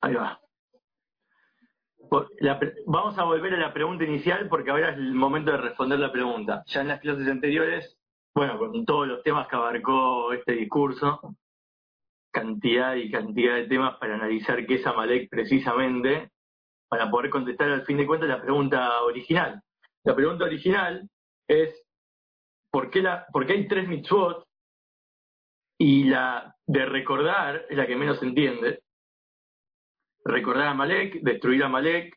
Ahí va. vamos a volver a la pregunta inicial porque ahora es el momento de responder la pregunta. Ya en las clases anteriores, bueno, con todos los temas que abarcó este discurso, cantidad y cantidad de temas para analizar qué es Amalek precisamente, para poder contestar al fin de cuentas la pregunta original. La pregunta original es, ¿por qué, la, por qué hay tres mitzvot y la de recordar es la que menos se entiende? Recordar a Malek, destruir a Malek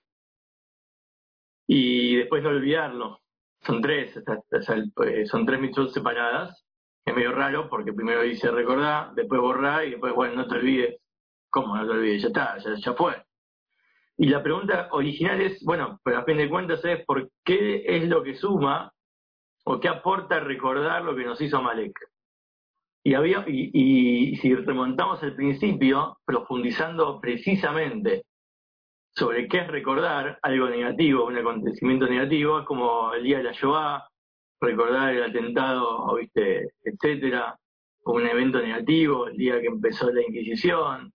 y después no olvidarlo. Son tres, eh, son tres mitzvot separadas es medio raro porque primero dice recordar, después borrar y después, bueno, no te olvides. ¿Cómo no te olvides? Ya está, ya, fue. Y la pregunta original es, bueno, pero a fin de cuentas es por qué es lo que suma o qué aporta recordar lo que nos hizo Malek. Y, había, y, si remontamos al principio, profundizando precisamente sobre qué es recordar algo negativo, un acontecimiento negativo, es como el día de la Shoah, recordar el atentado, viste, etcétera, un evento negativo, el día que empezó la Inquisición.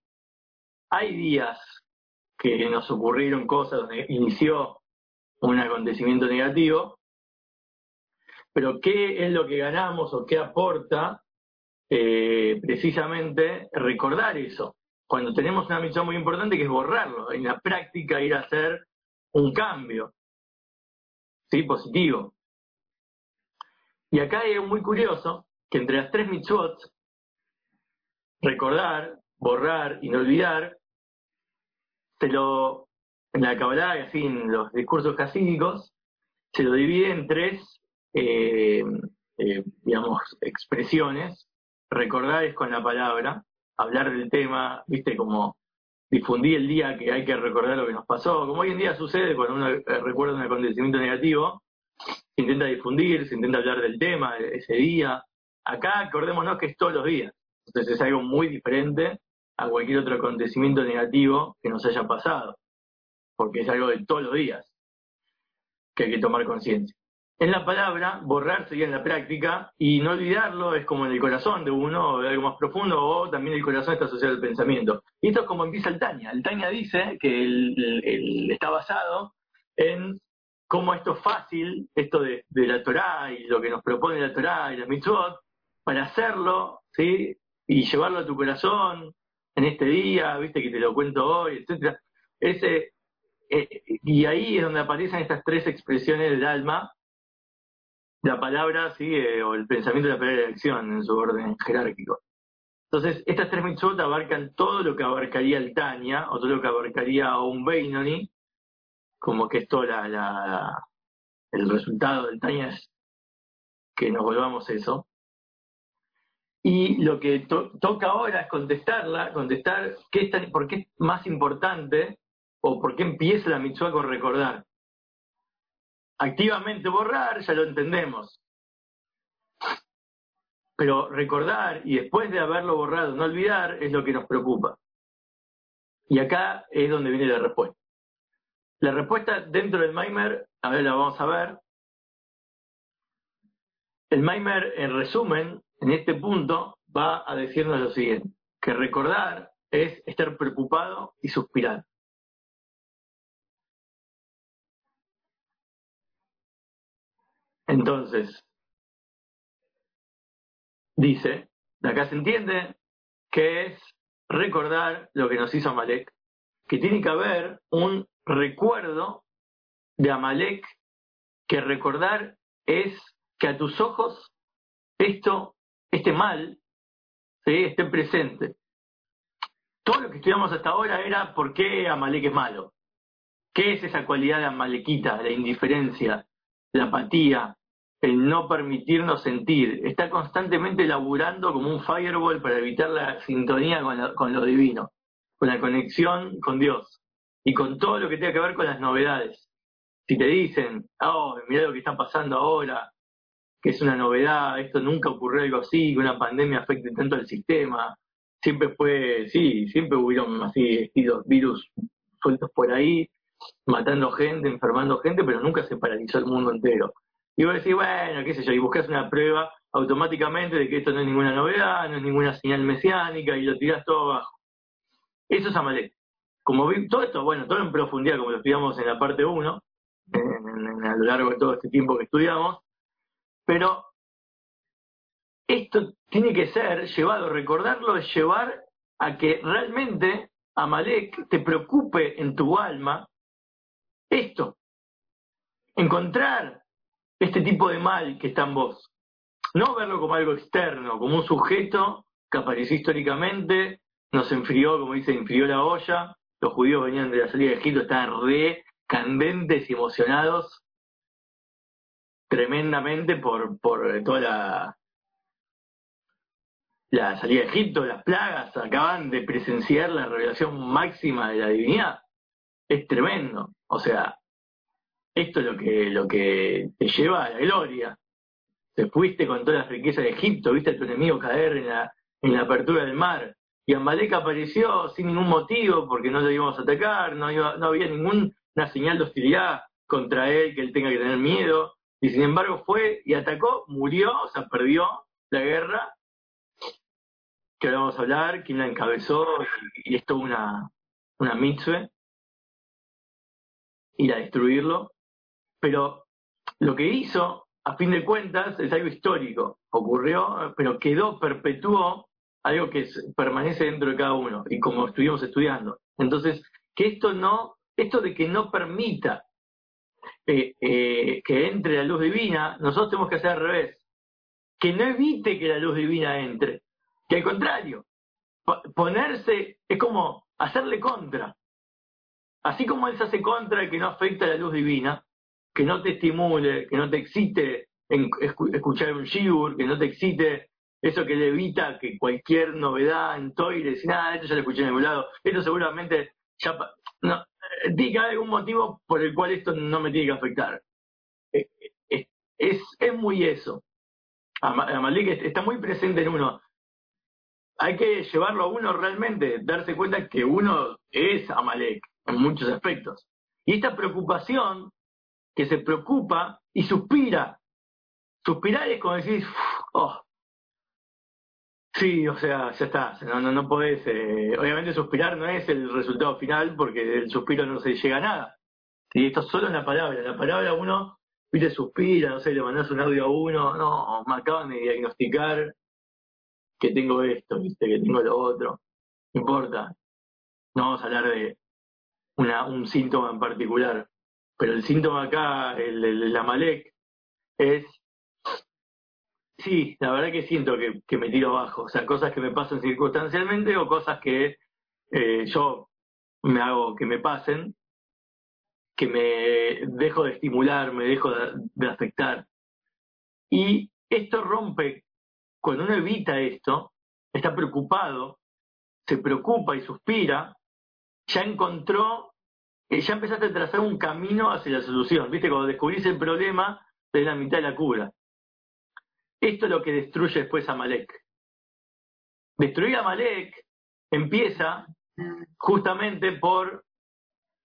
Hay días que nos ocurrieron cosas donde inició un acontecimiento negativo, pero ¿qué es lo que ganamos o qué aporta eh, precisamente recordar eso? Cuando tenemos una misión muy importante que es borrarlo, en la práctica ir a hacer un cambio, ¿sí? Positivo. Y acá algo muy curioso, que entre las tres mitzvot, recordar, borrar y no olvidar, se lo, en la Kabbalah y así en los discursos hasídicos, se lo divide en tres, eh, eh, digamos, expresiones. Recordar es con la palabra, hablar del tema, viste, como difundir el día que hay que recordar lo que nos pasó, como hoy en día sucede cuando uno eh, recuerda un acontecimiento negativo, se intenta difundir, se intenta hablar del tema ese día. Acá acordémonos que es todos los días. Entonces es algo muy diferente a cualquier otro acontecimiento negativo que nos haya pasado, porque es algo de todos los días que hay que tomar conciencia. En la palabra, borrar sería en la práctica, y no olvidarlo es como en el corazón de uno, de algo más profundo, o también el corazón está asociado al pensamiento. Y esto es como empieza el Taña. El Taña dice que el, está basado en cómo esto es fácil, esto de, la Torá y lo que nos propone la Torá y la mitzvot, para hacerlo, ¿sí? Y llevarlo a tu corazón en este día, viste que te lo cuento hoy, etcétera. Ese, eh, y ahí es donde aparecen estas tres expresiones del alma, la palabra. Eh, o el pensamiento de la palabra de acción en su orden jerárquico. Entonces, estas tres mitzvot abarcan todo lo que abarcaría el Tanya, o todo lo que abarcaría un Beinoni, como que esto la, la, el resultado del Tanya es que nos volvamos eso. Y lo que toca ahora es contestarla, contestar qué es por qué es más importante o por qué empieza la mitzvah con recordar. Activamente borrar, ya lo entendemos. Pero recordar y después de haberlo borrado no olvidar es lo que nos preocupa. Y acá es donde viene la respuesta. La respuesta dentro del Maimer, a ver, la vamos a ver. El Maimer, en resumen, en este punto, va a decirnos lo siguiente, que recordar es estar preocupado y suspirar. Entonces, dice, acá se entiende que es recordar lo que nos hizo Malek, que tiene que haber un recuerdo de Amalek que recordar es que a tus ojos esto, este mal, ¿sí? esté presente. Todo lo que estudiamos hasta ahora era por qué Amalek es malo. ¿Qué es esa cualidad de Amalequita, la indiferencia, la apatía, el no permitirnos sentir? Está constantemente laburando como un firewall para evitar la sintonía con con lo divino, con la conexión con Dios y con todo lo que tenga que ver con las novedades. Si te dicen, oh, mira lo que está pasando ahora, que es una novedad, esto nunca ocurrió algo así, que una pandemia afecte tanto al sistema, siempre fue, sí, siempre hubieron así virus sueltos por ahí, matando gente, enfermando gente, pero nunca se paralizó el mundo entero. Y vos decís, bueno, qué sé yo, y buscas una prueba automáticamente de que esto no es ninguna novedad, no es ninguna señal mesiánica, y lo tirás todo abajo. Eso es Amalek. Como vi, todo esto, bueno, todo en profundidad, como lo estudiamos en la parte 1, a lo largo de todo este tiempo que estudiamos, pero esto tiene que ser llevado, recordarlo es llevar a que realmente Amalek te preocupe en tu alma esto, encontrar este tipo de mal que está en vos. No verlo como algo externo, como un sujeto que apareció históricamente, nos enfrió, como dice, enfrió la olla, los judíos venían de la salida de Egipto, estaban re candentes y emocionados tremendamente por, por toda la, la salida de Egipto, las plagas, acaban de presenciar la revelación máxima de la divinidad. Es tremendo. O sea, esto es lo que, lo que te lleva a la gloria. Te fuiste con todas las riquezas de Egipto, viste a tu enemigo caer en la, en la apertura del mar. Y Amalek apareció sin ningún motivo, porque no lo íbamos a atacar, no, no había ninguna señal de hostilidad contra él que él tenga que tener miedo. Y sin embargo fue y atacó, murió, o sea, perdió la guerra, que ahora vamos a hablar, quién la encabezó, y, esto es una, una mitzvah, ir a destruirlo. Pero lo que hizo, a fin de cuentas, es algo histórico. Ocurrió, pero quedó, perpetuó algo que permanece dentro de cada uno, y como estuvimos estudiando. Entonces, que esto no, esto de que no permita eh, eh, que entre la luz divina, nosotros tenemos que hacer al revés. Que no evite que la luz divina entre. Que al contrario, ponerse, es como hacerle contra. Así como él se hace contra que no afecta la luz divina, que no te estimule, que no te excite escuchar un shibur, que no te excite eso que le evita que cualquier novedad en Toire, si nada, esto ya lo escuché en algún lado, esto seguramente ya no, diga algún motivo por el cual esto no me tiene que afectar. Eh, eh, es, es, muy eso. Amalek está muy presente en uno. Hay que llevarlo a uno realmente, darse cuenta que uno es Amalek en muchos aspectos. Y esta preocupación, que se preocupa y suspira. Suspirar es como decir, oh, Sí, o sea, ya está, no, no, no podés, eh, obviamente suspirar no es el resultado final porque del suspiro no se llega a nada. ¿sí? Esto solo es la palabra, la palabra uno, viste, suspira, no sé, le mandás un audio a uno, no, me acaban de diagnosticar que tengo esto, viste, que tengo lo otro, no importa, no vamos a hablar de un síntoma en particular, pero el síntoma acá, el, el, es Sí, la verdad que siento que, me tiro abajo. O sea, cosas que me pasan circunstancialmente o cosas que eh, yo me hago que me pasen, que me dejo de estimular, me dejo de, afectar. Y esto rompe, cuando uno evita esto, está preocupado, se preocupa y suspira, ya encontró, eh, ya empezaste a trazar un camino hacia la solución. Viste, cuando descubrís el problema, te la mitad de la cura. Esto es lo que destruye después a Malek. Destruir a Malek empieza justamente por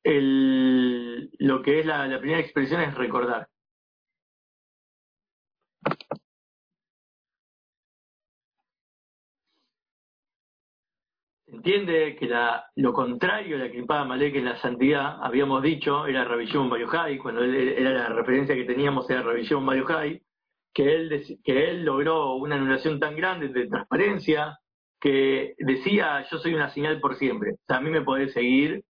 el, lo que es la, primera expresión es recordar. Entiende que la, lo contrario de la clipada Malek es la santidad, habíamos dicho, era Rabishon Bayohai, cuando era la referencia que teníamos era Rabishon Bayohai, que él, que él logró una anulación tan grande de transparencia que decía yo soy una señal por siempre. O a mí me podés seguir,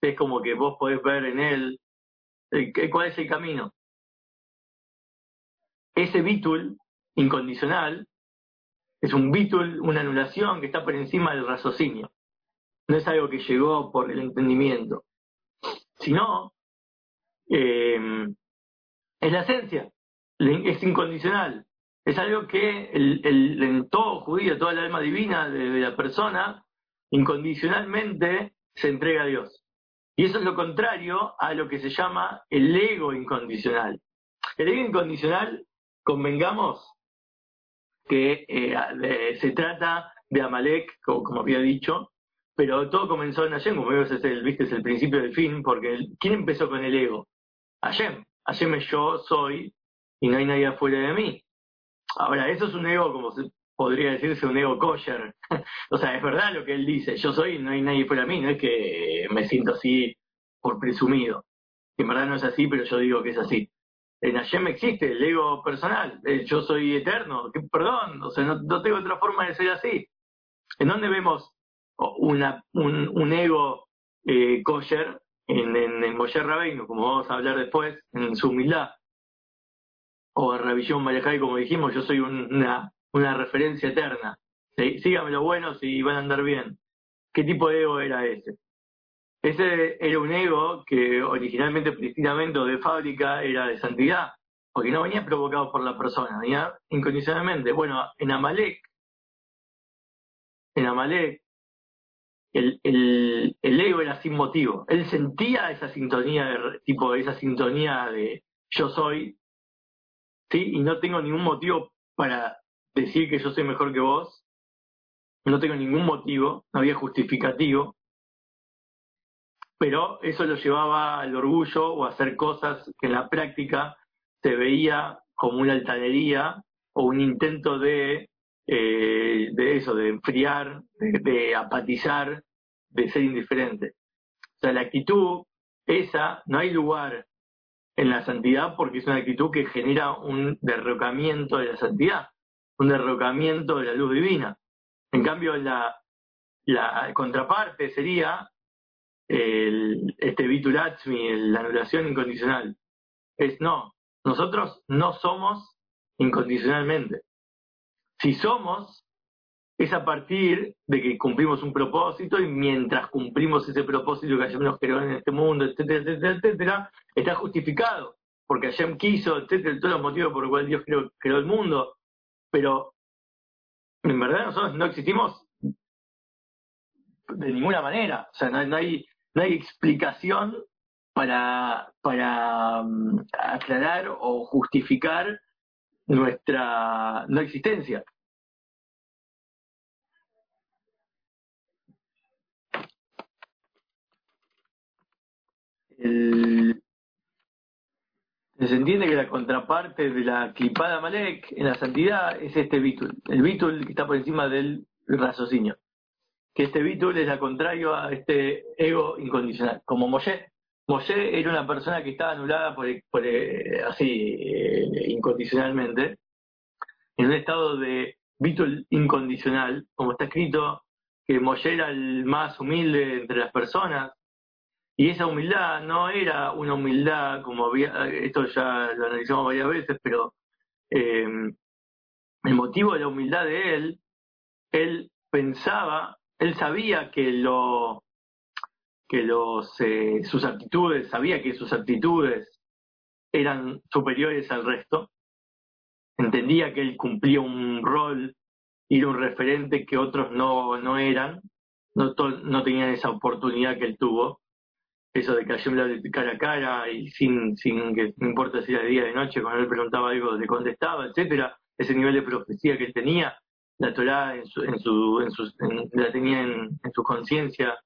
es como que vos podés ver en él cuál es el camino. Ese bitul incondicional es un bitul, una anulación que está por encima del raciocinio. No es algo que llegó por el entendimiento, sino eh, es la esencia es incondicional. Es algo que el, el, en todo judío, toda la alma divina de, la persona, incondicionalmente se entrega a Dios. Y eso es lo contrario a lo que se llama el ego incondicional. El ego incondicional, convengamos que eh, se trata de Amalek, como, había dicho, pero todo comenzó en Hashem, como viste, es el principio del fin, porque ¿quién empezó con el ego? Hashem. Hashem es yo soy, y no hay nadie afuera de mí. Ahora, eso es un ego como podría decirse un ego kosher. o sea, es verdad lo que él dice, yo soy, no hay nadie fuera de mí, no es que me siento así por presumido. En verdad no es así, pero yo digo que es así. En Hashem existe el ego personal, yo soy eterno, perdón, o sea, no, tengo otra forma de ser así. ¿En dónde vemos un, ego eh, kosher? En, en, en Moshe como vamos a hablar después, en su humildad. O en Revisión Malajai, como dijimos, yo soy una, referencia eterna. Síganme lo bueno si van a andar bien. ¿Qué tipo de ego era ese? Ese era un ego que originalmente, prístinamente de fábrica, era de santidad, porque no venía provocado por la persona, venía incondicionalmente. Bueno, en Amalek, en Amalek, el, el, el, ego era sin motivo. Él sentía esa sintonía de tipo esa sintonía de yo soy, sí, y no tengo ningún motivo para decir que yo soy mejor que vos. No tengo ningún motivo, no había justificativo pero eso lo llevaba al orgullo o a hacer cosas que en la práctica se veía como una altanería o un intento de, eh, de eso, de enfriar, de, apatizar, de ser indiferente. O sea, la actitud esa no hay lugar en la santidad porque es una actitud que genera un derrocamiento de la santidad, un derrocamiento de la luz divina. En cambio, la, la contraparte sería el, este vitulatzmi, la anulación incondicional. Es no, nosotros no somos incondicionalmente. Si somos, es a partir de que cumplimos un propósito y mientras cumplimos ese propósito que Hashem nos creó en este mundo, etcétera, etcétera, etcétera, está justificado. Porque Hashem quiso, etcétera, todos los motivos por los cuales Dios creó, creó el mundo. Pero en verdad nosotros no existimos de ninguna manera. O sea, no hay, no hay explicación para, para mm, aclarar o justificar nuestra no existencia. se entiende que la contraparte de la clipada Malek en la santidad es este Bitul, el Bitul que está por encima del raciocinio que este Bitul es la contrario a este ego incondicional, como Moshe. Moshe era una persona que estaba anulada por, así eh, incondicionalmente, en un estado de Bitul incondicional, como está escrito que Moshe era el más humilde entre las personas, y esa humildad no era una humildad como había, esto ya lo analizamos varias veces, pero eh, el motivo de la humildad de él, él pensaba él sabía que lo que los eh, sus aptitudes, sabía que sus aptitudes eran superiores al resto, entendía que él cumplía un rol y era un referente que otros no, no eran, no, no tenían esa oportunidad que él tuvo, eso de que Hashem de cara a cara y sin, sin que no importa si era de día o de noche, cuando él preguntaba algo le contestaba, etcétera, ese nivel de profecía que él tenía, la Torah en su, en su, en su la tenía en, su conciencia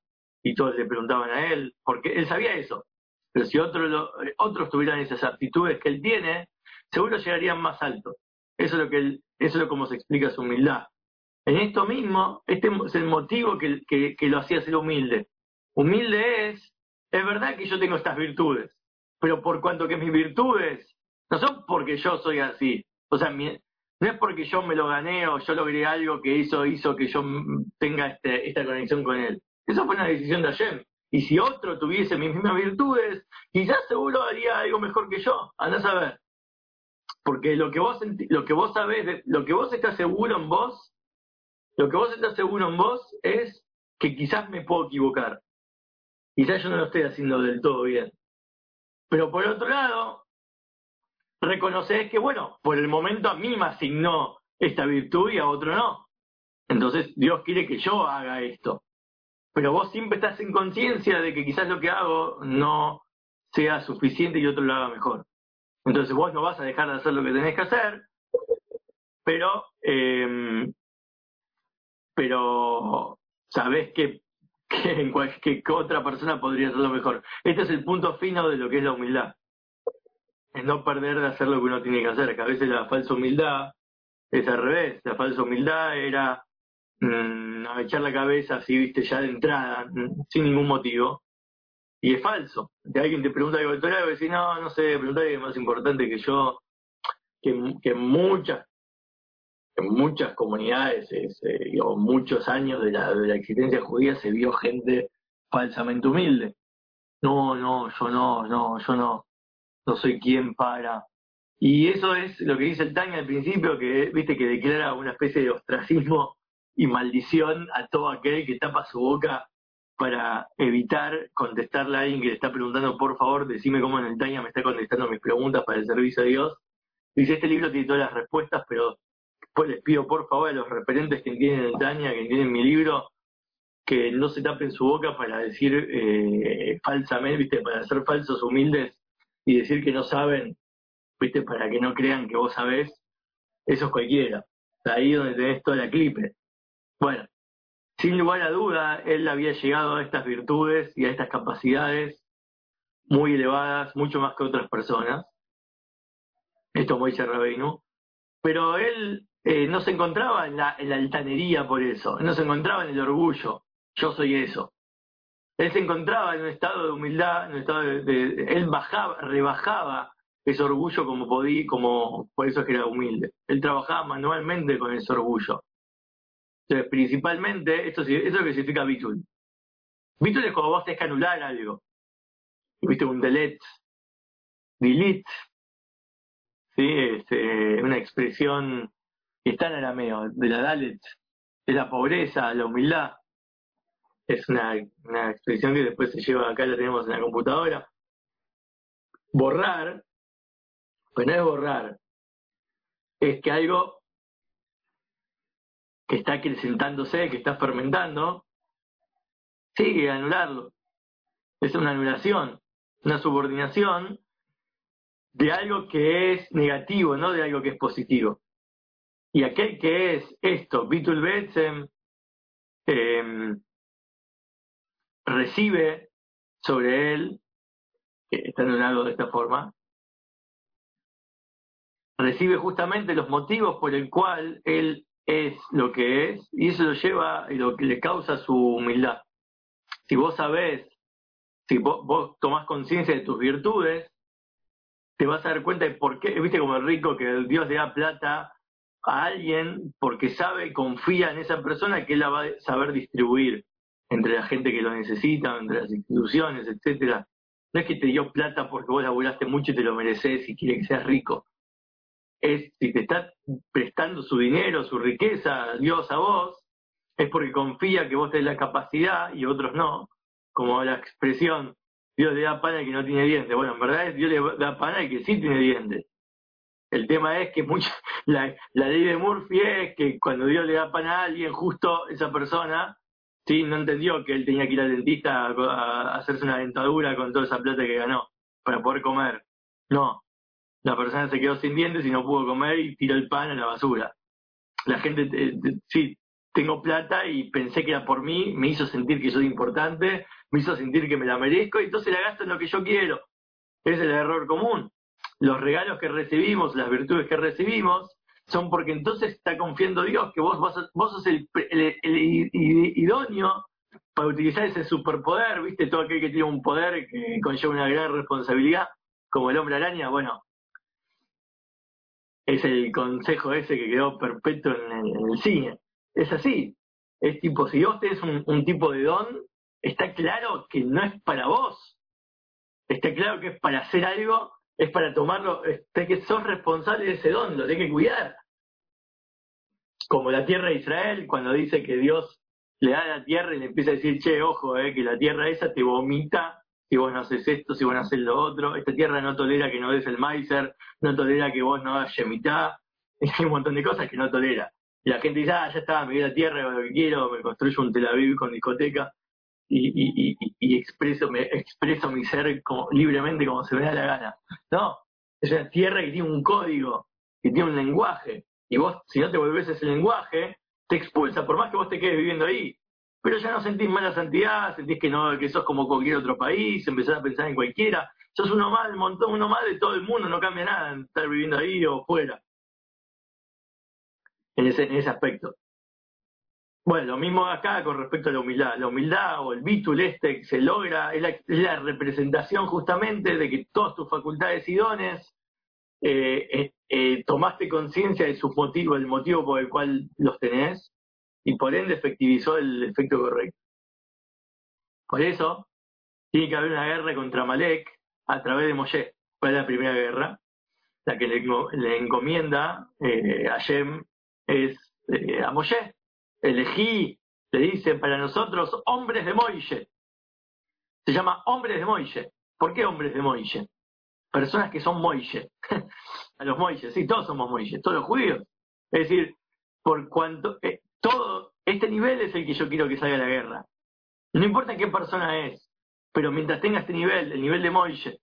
y todos le preguntaban a él, porque él sabía eso. Pero si otros otros tuvieran esas aptitudes que él tiene, seguro llegarían más alto. Eso es lo que él, eso es lo como se explica su humildad. En esto mismo, este es el motivo que, que, que lo hacía ser humilde. Humilde es, es verdad que yo tengo estas virtudes, pero por cuanto que mis virtudes no son porque yo soy así. O sea, mi, no es porque yo me lo gané o yo logré algo que hizo, hizo que yo tenga este, esta conexión con él. Esa fue una decisión de Hashem. Y si otro tuviese mis mismas virtudes, quizás seguro haría algo mejor que yo. Andás a ver. Porque lo que vos lo que vos sabés, lo que vos estás seguro en vos, lo que vos estás seguro en vos es que quizás me puedo equivocar. Quizás yo no lo estoy haciendo del todo bien. Pero por otro lado, reconoces que, bueno, por el momento a mí me asignó esta virtud y a otro no. Entonces Dios quiere que yo haga esto. Pero vos siempre estás en conciencia de que quizás lo que hago no sea suficiente y otro lo haga mejor. Entonces vos no vas a dejar de hacer lo que tenés que hacer, pero, eh, pero sabés que, que en cualquier otra persona podría hacerlo mejor. Este es el punto fino de lo que es la humildad es no perder de hacer lo que uno tiene que hacer, que a veces la falsa humildad es al revés. La falsa humildad era mmm, echar la cabeza así, viste, ya de entrada, mm, sin ningún motivo. Y es falso. De alguien te pregunta algo de y decís, no, no sé, preguntar es más importante que yo, que, que muchas en muchas comunidades eh, o muchos años de la, de la existencia judía se vio gente falsamente humilde. No, no, yo no, no, yo no, no soy quien para. Y eso es lo que dice el Tanya al principio, que viste que declara una especie de ostracismo y maldición a todo aquel que tapa su boca para evitar contestarle a alguien que le está preguntando, por favor, decime cómo en el Tanya me está contestando mis preguntas para el servicio a Dios. Dice, este libro tiene todas las respuestas, pero pues les pido por favor a los referentes que entienden el Tania, que entienden mi libro, que no se tapen su boca para decir eh, falsamente, ¿viste? para ser falsos humildes y decir que no saben, ¿viste? para que no crean que vos sabés, eso es cualquiera. Ahí donde tenés toda la clipe. Bueno, sin lugar a duda, él había llegado a estas virtudes y a estas capacidades muy elevadas, mucho más que otras personas. Esto Moisés Rabbeinu. Pero él eh, no se encontraba en la altanería por eso, no se encontraba en el orgullo, yo soy eso. Él se encontraba en un estado de humildad, en un estado de, él bajaba, rebajaba ese orgullo como podía, como por eso es que era humilde. Él trabajaba manualmente con ese orgullo. Entonces, principalmente, esto, eso es lo que significa bitul. Bitul es cuando vos tenés que anular algo. Viste un delete, delete, ¿sí? es este, una expresión está en arameo, de la Dalet, es la pobreza, la humildad. Es una, una expresión que después se lleva, acá la tenemos en la computadora. Borrar, pues no es borrar, es que algo que está acrecentándose, que está fermentando, sigue anularlo. Es una anulación, una subordinación de algo que es negativo, no de algo que es positivo. Y aquel que es esto, Bitul Betzem, em, recibe sobre él, que está lado de esta forma, recibe justamente los motivos por el cual él es lo que es, y eso lo lleva y lo que le causa su humildad. Si vos sabés, si vos, vos tomás conciencia de tus virtudes, te vas a dar cuenta de por qué, viste como el rico que Dios le da plata a alguien porque sabe confía en esa persona que él la va a saber distribuir entre la gente que lo necesita, entre las instituciones, etcétera. No es que te dio plata porque vos laburaste mucho y te lo mereces y quiere que seas rico. Es si te está prestando su dinero, su riqueza, Dios a vos, es porque confía que vos tenés la capacidad y otros no. Como la expresión, Dios le da pan al que no tiene dientes. Bueno, en verdad es Dios le da pan al que sí tiene dientes. El tema es que mucha, la, ley de Murphy es que cuando Dios le da pan a alguien, justo esa persona sí no entendió que él tenía que ir al dentista a, hacerse una dentadura con toda esa plata que ganó para poder comer. No, la persona se quedó sin dientes y no pudo comer y tiró el pan a la basura. La gente, eh, sí, tengo plata y pensé que era por mí, me hizo sentir que soy importante, me hizo sentir que me la merezco y entonces la gasto en lo que yo quiero. Es el error común los regalos que recibimos, las virtudes que recibimos, son porque entonces está confiando Dios que vos, vos, vos sos el, idóneo para utilizar ese superpoder, ¿viste? Todo aquel que tiene un poder que conlleva una gran responsabilidad, como el hombre araña, bueno, es el consejo ese que quedó perpetuo en el, cine. Es así. Es tipo, si vos tenés un, un tipo de don, está claro que no es para vos. Está claro que es para hacer algo es para tomarlo, es que sos responsable de ese don, lo tenés que cuidar. Como la tierra de Israel, cuando dice que Dios le da la tierra y le empieza a decir, che, ojo, eh, que la tierra esa te vomita si vos no haces esto, si vos no haces lo otro. Esta tierra no tolera que no des el maizer, no tolera que vos no hagas yemitá. Hay un montón de cosas que no tolera. Y la gente dice, ah, ya está, me voy a la tierra, lo que quiero, me construyo un Tel Aviv con discoteca y, y, expreso, me, expreso mi ser como, libremente como se me da la gana. No, es una tierra que tiene un código, que tiene un lenguaje. Y vos, si no te volvés ese lenguaje, te expulsa, por más que vos te quedes viviendo ahí. Pero ya no sentís mala santidad, sentís que no, que sos como cualquier otro país, empezás a pensar en cualquiera. Sos uno más del montón, uno más de todo el mundo, no cambia nada en estar viviendo ahí o fuera. en ese, en ese aspecto. Bueno, lo mismo acá con respecto a la humildad. La humildad o el bitul este se logra, es la, representación justamente de que todas tus facultades y dones eh, eh, eh, tomaste conciencia de sus motivos, el motivo por el cual los tenés, y por ende efectivizó el efecto correcto. Por eso, tiene que haber una guerra contra Malek a través de Moshe. Fue la primera guerra, la que le, encomienda a Shem es a Moshe elegí, le dice para nosotros, hombres de Moishe. Se llama hombres de Moishe. ¿Por qué hombres de Moishe? Personas que son Moishe. a los Moishe, sí, todos somos Moishe, todos los judíos. Es decir, por cuanto, eh, todo, este nivel es el que yo quiero que salga a la guerra. No importa qué persona es, pero mientras tenga este nivel, el nivel de Moishe,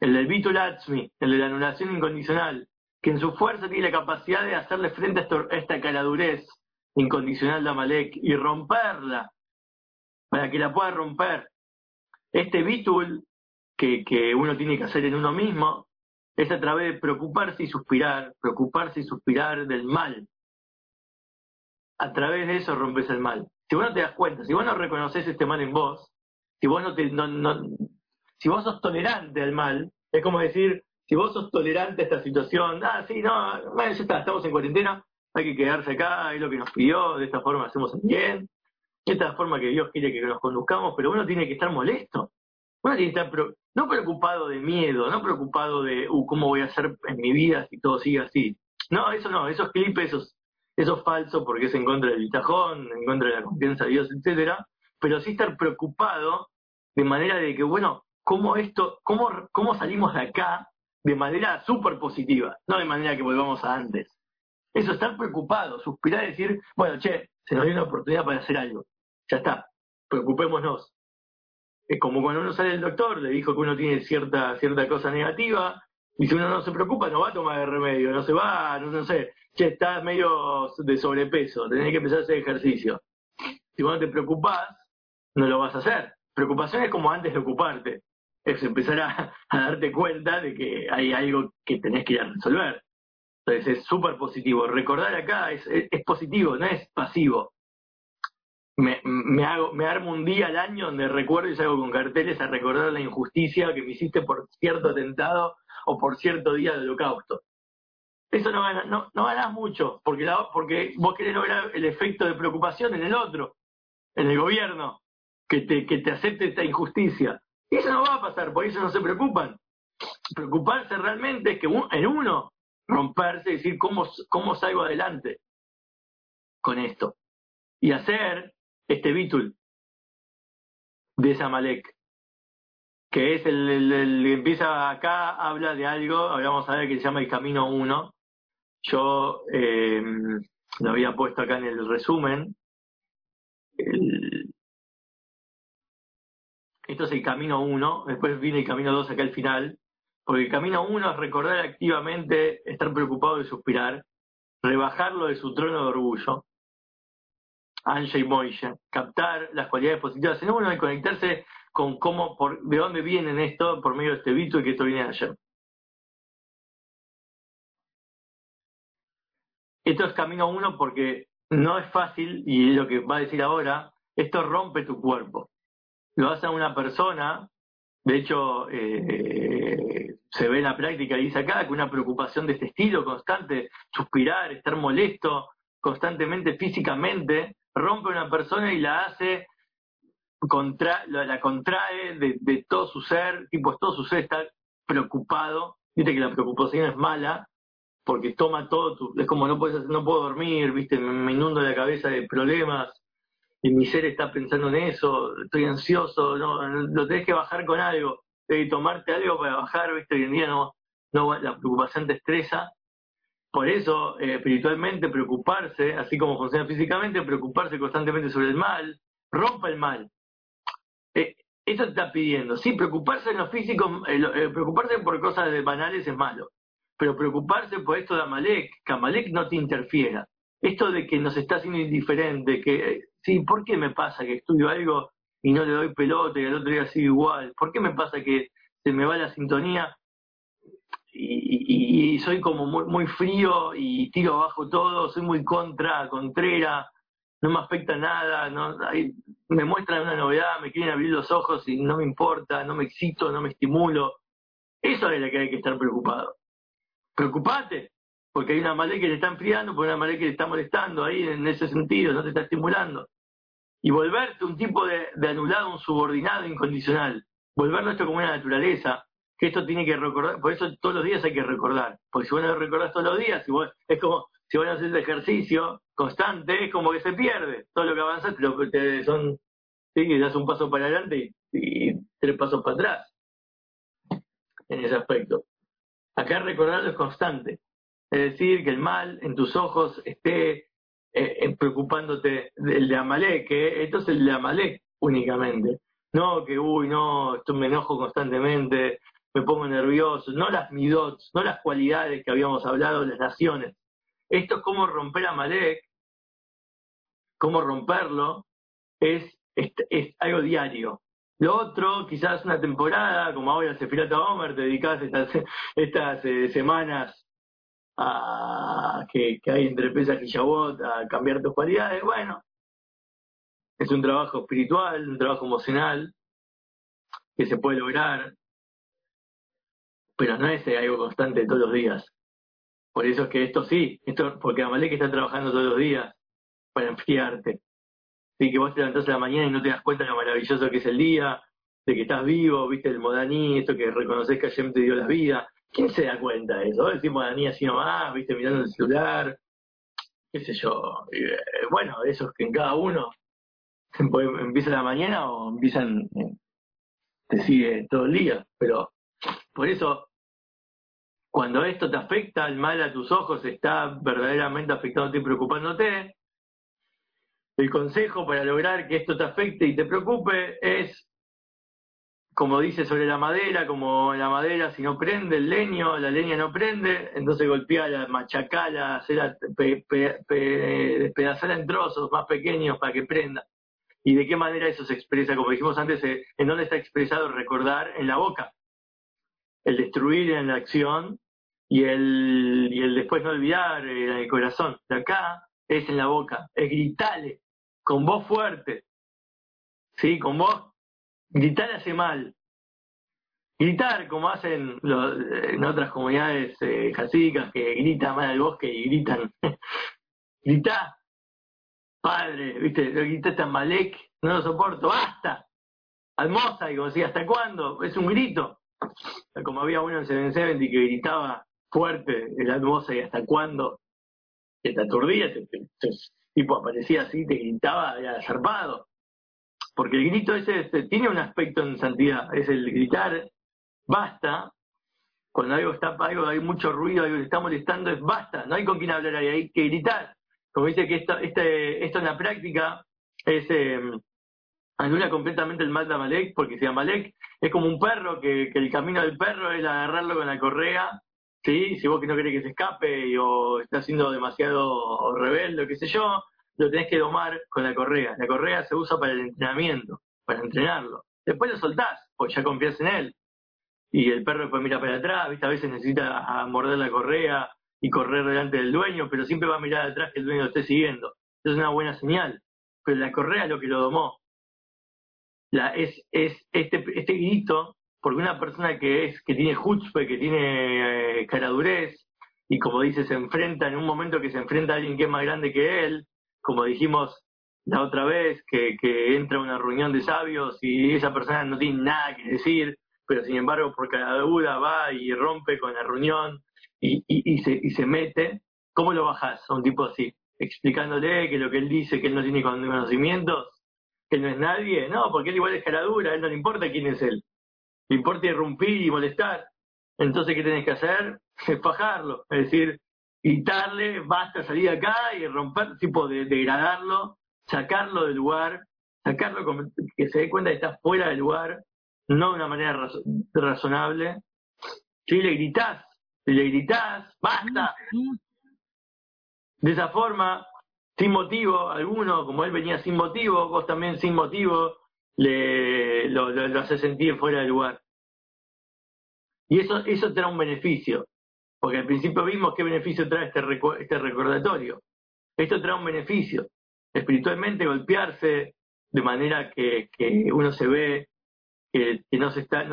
el del Bitulatzmi, el de la anulación incondicional, que en su fuerza tiene la capacidad de hacerle frente a, esta caladurez, incondicional de Amalek y romperla, para que la pueda romper. Este bitul que, que uno tiene que hacer en uno mismo es a través de preocuparse y suspirar, preocuparse y suspirar del mal. A través de eso rompes el mal. Si vos no te das cuenta, si vos no reconoces este mal en vos, si vos no te, no, si vos sos tolerante al mal, es como decir, si vos sos tolerante a esta situación, ah, sí, no, bueno, ya está, estamos en cuarentena, hay que quedarse acá, es lo que nos pidió, de esta forma hacemos el bien, esta forma que Dios quiere que nos conduzcamos, pero uno tiene que estar molesto, uno tiene que estar no preocupado de miedo, no preocupado de uh, cómo voy a hacer en mi vida si todo sigue así. No, eso no, esos clipes, esos, eso es falso porque es en contra del bitajón, en contra de la confianza de Dios, etcétera, pero sí estar preocupado de manera de que, bueno, cómo esto, cómo, cómo salimos de acá de manera súper positiva, no de manera que volvamos a antes. Eso, estar preocupado, suspirar y decir, bueno, che, se nos dio una oportunidad para hacer algo. Ya está, preocupémonos. Es como cuando uno sale del doctor, le dijo que uno tiene cierta, cierta cosa negativa, y si uno no se preocupa, no va a tomar el remedio, no se va, no, sé, che, estás medio de sobrepeso, tenés que empezar a hacer ejercicio. Si vos no te preocupás, no lo vas a hacer. Preocupación es como antes de ocuparte, es empezar a, a darte cuenta de que hay algo que tenés que ir a resolver. Entonces es súper positivo. Recordar acá es, es, positivo, no es pasivo. Me, me, hago, me armo un día al año donde recuerdo y salgo con carteles a recordar la injusticia que me hiciste por cierto atentado o por cierto día de holocausto. Eso no, gana, no, no ganás mucho, porque, la, porque vos querés lograr el efecto de preocupación en el otro, en el gobierno, que te, que te acepte esta injusticia. Y eso no va a pasar, por eso no se preocupan. Preocuparse realmente es que en uno romperse y decir cómo, cómo salgo adelante con esto. Y hacer este bitul de Samalek, que es el, el, empieza acá, habla de algo, vamos a ver que se llama el Camino 1. Yo eh, lo había puesto acá en el resumen. esto es el Camino 1, después viene el Camino 2 acá al final, porque el camino uno es recordar activamente, estar preocupado y suspirar, rebajarlo de su trono de orgullo, Anja y Moisha, captar las cualidades positivas uno y conectarse con cómo, por, de dónde vienen esto por medio de este vito y que esto viene de ayer. Esto es camino uno porque no es fácil, y lo que va a decir ahora, esto rompe tu cuerpo. Lo hace una persona, de hecho, eh, se ve en la práctica, dice acá, que una preocupación de este estilo constante, suspirar, estar molesto constantemente físicamente, rompe a una persona y la hace, contra, la, contrae de, todo su ser, tipo, todo su ser está preocupado, viste que la preocupación es mala, porque toma todo, tu, es como no, puedes, no puedo dormir, viste, me, inundo la cabeza de problemas, y mi ser está pensando en eso, estoy ansioso, no, lo tenés que bajar con algo de tomarte algo para bajar, ¿viste? Hoy en día no, no la preocupación te estresa. Por eso, eh, espiritualmente, preocuparse, así como funciona físicamente, preocuparse constantemente sobre el mal, rompa el mal. Eh, eso te está pidiendo. Sí, preocuparse en lo físico, eh, preocuparse por cosas banales es malo. Pero preocuparse por esto de Amalek, que Amalek no te interfiera. Esto de que nos está haciendo indiferente, que, sí, ¿por qué me pasa que estudio algo y no le doy pelota y al otro día sigo igual? ¿Por qué me pasa que se me va la sintonía? Y, soy como muy, muy frío y tiro abajo todo, soy muy contra, contrera, no me afecta nada, me muestran una novedad, me quieren abrir los ojos y no me importa, no me excito, no me estimulo. Eso es lo que hay que estar preocupado. Preocupate, porque hay una malé que le está enfriando, porque hay una malé que le está molestando ahí en ese sentido, no te está estimulando. Y volverte un tipo de, de anulado, un subordinado incondicional. Volverlo esto como una naturaleza, que esto tiene que recordar, por eso todos los días hay que recordar, porque si vos no lo recordás todos los días, es como si vos no haces ejercicio constante, es como que se pierde, todo lo que avanzas que te son, sí, das un paso para adelante y, tres pasos para atrás, en ese aspecto. Acá recordarlo es constante, es decir, que el mal en tus ojos esté eh, preocupándote del de Amalek, que esto es el de Amalek únicamente. No que, uy, no, esto me enojo constantemente, me pongo nervioso, no las midots, no las cualidades que habíamos hablado las naciones. Esto es cómo romper a Malek, cómo romperlo, es, es, algo diario. Lo otro, quizás una temporada, como ahora Sefirata Omer, te dedicas estas, estas eh, semanas a, que, hay entre Pesach y Shabbat a cambiar tus cualidades, bueno, es un trabajo espiritual, un trabajo emocional que se puede lograr, pero no es algo constante todos los días. Por eso es que esto sí, esto porque Amalek está trabajando todos los días para enfriarte. Así que vos te levantás a la mañana y no te das cuenta de lo maravilloso que es el día, de que estás vivo, viste el Modaní, esto que reconoces que ayer te dio la vida. ¿Quién se da cuenta de eso? Decís Modaní así nomás, viste, mirando el celular, qué sé yo. Eh, bueno, eso es que en cada uno empieza la mañana o empiezan, eh, te sigue todo el día, pero por eso, cuando esto te afecta, el mal a tus ojos está verdaderamente afectándote y preocupándote, el consejo para lograr que esto te afecte y te preocupe es, como dice sobre la madera, como la madera si no prende, el leño, la leña no prende, entonces golpeala, machacala, hacerla, despedazarla en trozos más pequeños para que prenda. ¿Y de qué manera eso se expresa? Como dijimos antes, eh, ¿en dónde está expresado recordar? En la boca el destruir en la acción y el, y el después no olvidar en el corazón. De acá es en la boca, es gritarle, con voz fuerte, ¿sí? Con voz, gritar hace mal. Gritar como hacen en otras comunidades eh, que gritan mal al bosque y gritan. Gritar, padre, viste, gritaste a Malek, no lo soporto, basta. Almoza, y como decía, ¿hasta cuándo? Es un grito. Como había uno en Seven Seventy que gritaba fuerte el atmosa y hasta cuándo, te aturdía, tipo aparecía así, te gritaba, era zarpado. Porque el grito ese este, tiene un aspecto en santidad, es el gritar, basta, cuando algo está, algo, hay mucho ruido, algo que está molestando, es basta, no hay con quién hablar ahí, hay que gritar. Como dice que esto, este, esto en la práctica es, eh, anula completamente el mal de Amalek, porque si Amalek es como un perro, que, el camino del perro es agarrarlo con la correa, ¿sí? si vos que no querés que se escape o está siendo demasiado rebelde qué sé yo, lo tenés que domar con la correa. La correa se usa para el entrenamiento, para entrenarlo. Después lo soltás, porque ya confías en él. Y el perro después mira para atrás, ¿viste? a veces necesita morder la correa y correr delante del dueño, pero siempre va a mirar atrás que el dueño lo esté siguiendo. Es una buena señal. Pero la correa es lo que lo domó es, es este, este grito, porque una persona que es que tiene chutzpe, que tiene eh, caradurez, y como dice, se enfrenta en un momento que se enfrenta a alguien que es más grande que él, como dijimos la otra vez, que, que entra a una reunión de sabios y esa persona no tiene nada que decir, pero sin embargo por cada duda va y rompe con la reunión y, y, y, se, y se mete, ¿cómo lo bajas a un tipo así? Explicándole que lo que él dice, que él no tiene conocimientos, que no es nadie, no, porque él igual es caradura, a él no le importa quién es él. Le importa irrumpir y molestar. Entonces, ¿qué tenés que hacer? Es fajarlo, es decir, gritarle, basta salir acá y romper, tipo de degradarlo, sacarlo del lugar, sacarlo que se dé cuenta que está fuera del lugar, no de una manera razonable. Si le gritás, si le gritás, basta. De esa forma, sin motivo alguno, como él venía sin motivo, vos también sin motivo, le, lo, lo, sentir fuera de lugar. Y eso, eso trae un beneficio, porque al principio vimos qué beneficio trae este, este recordatorio. Esto trae un beneficio. Espiritualmente golpearse de manera que, que uno se ve que, no se está,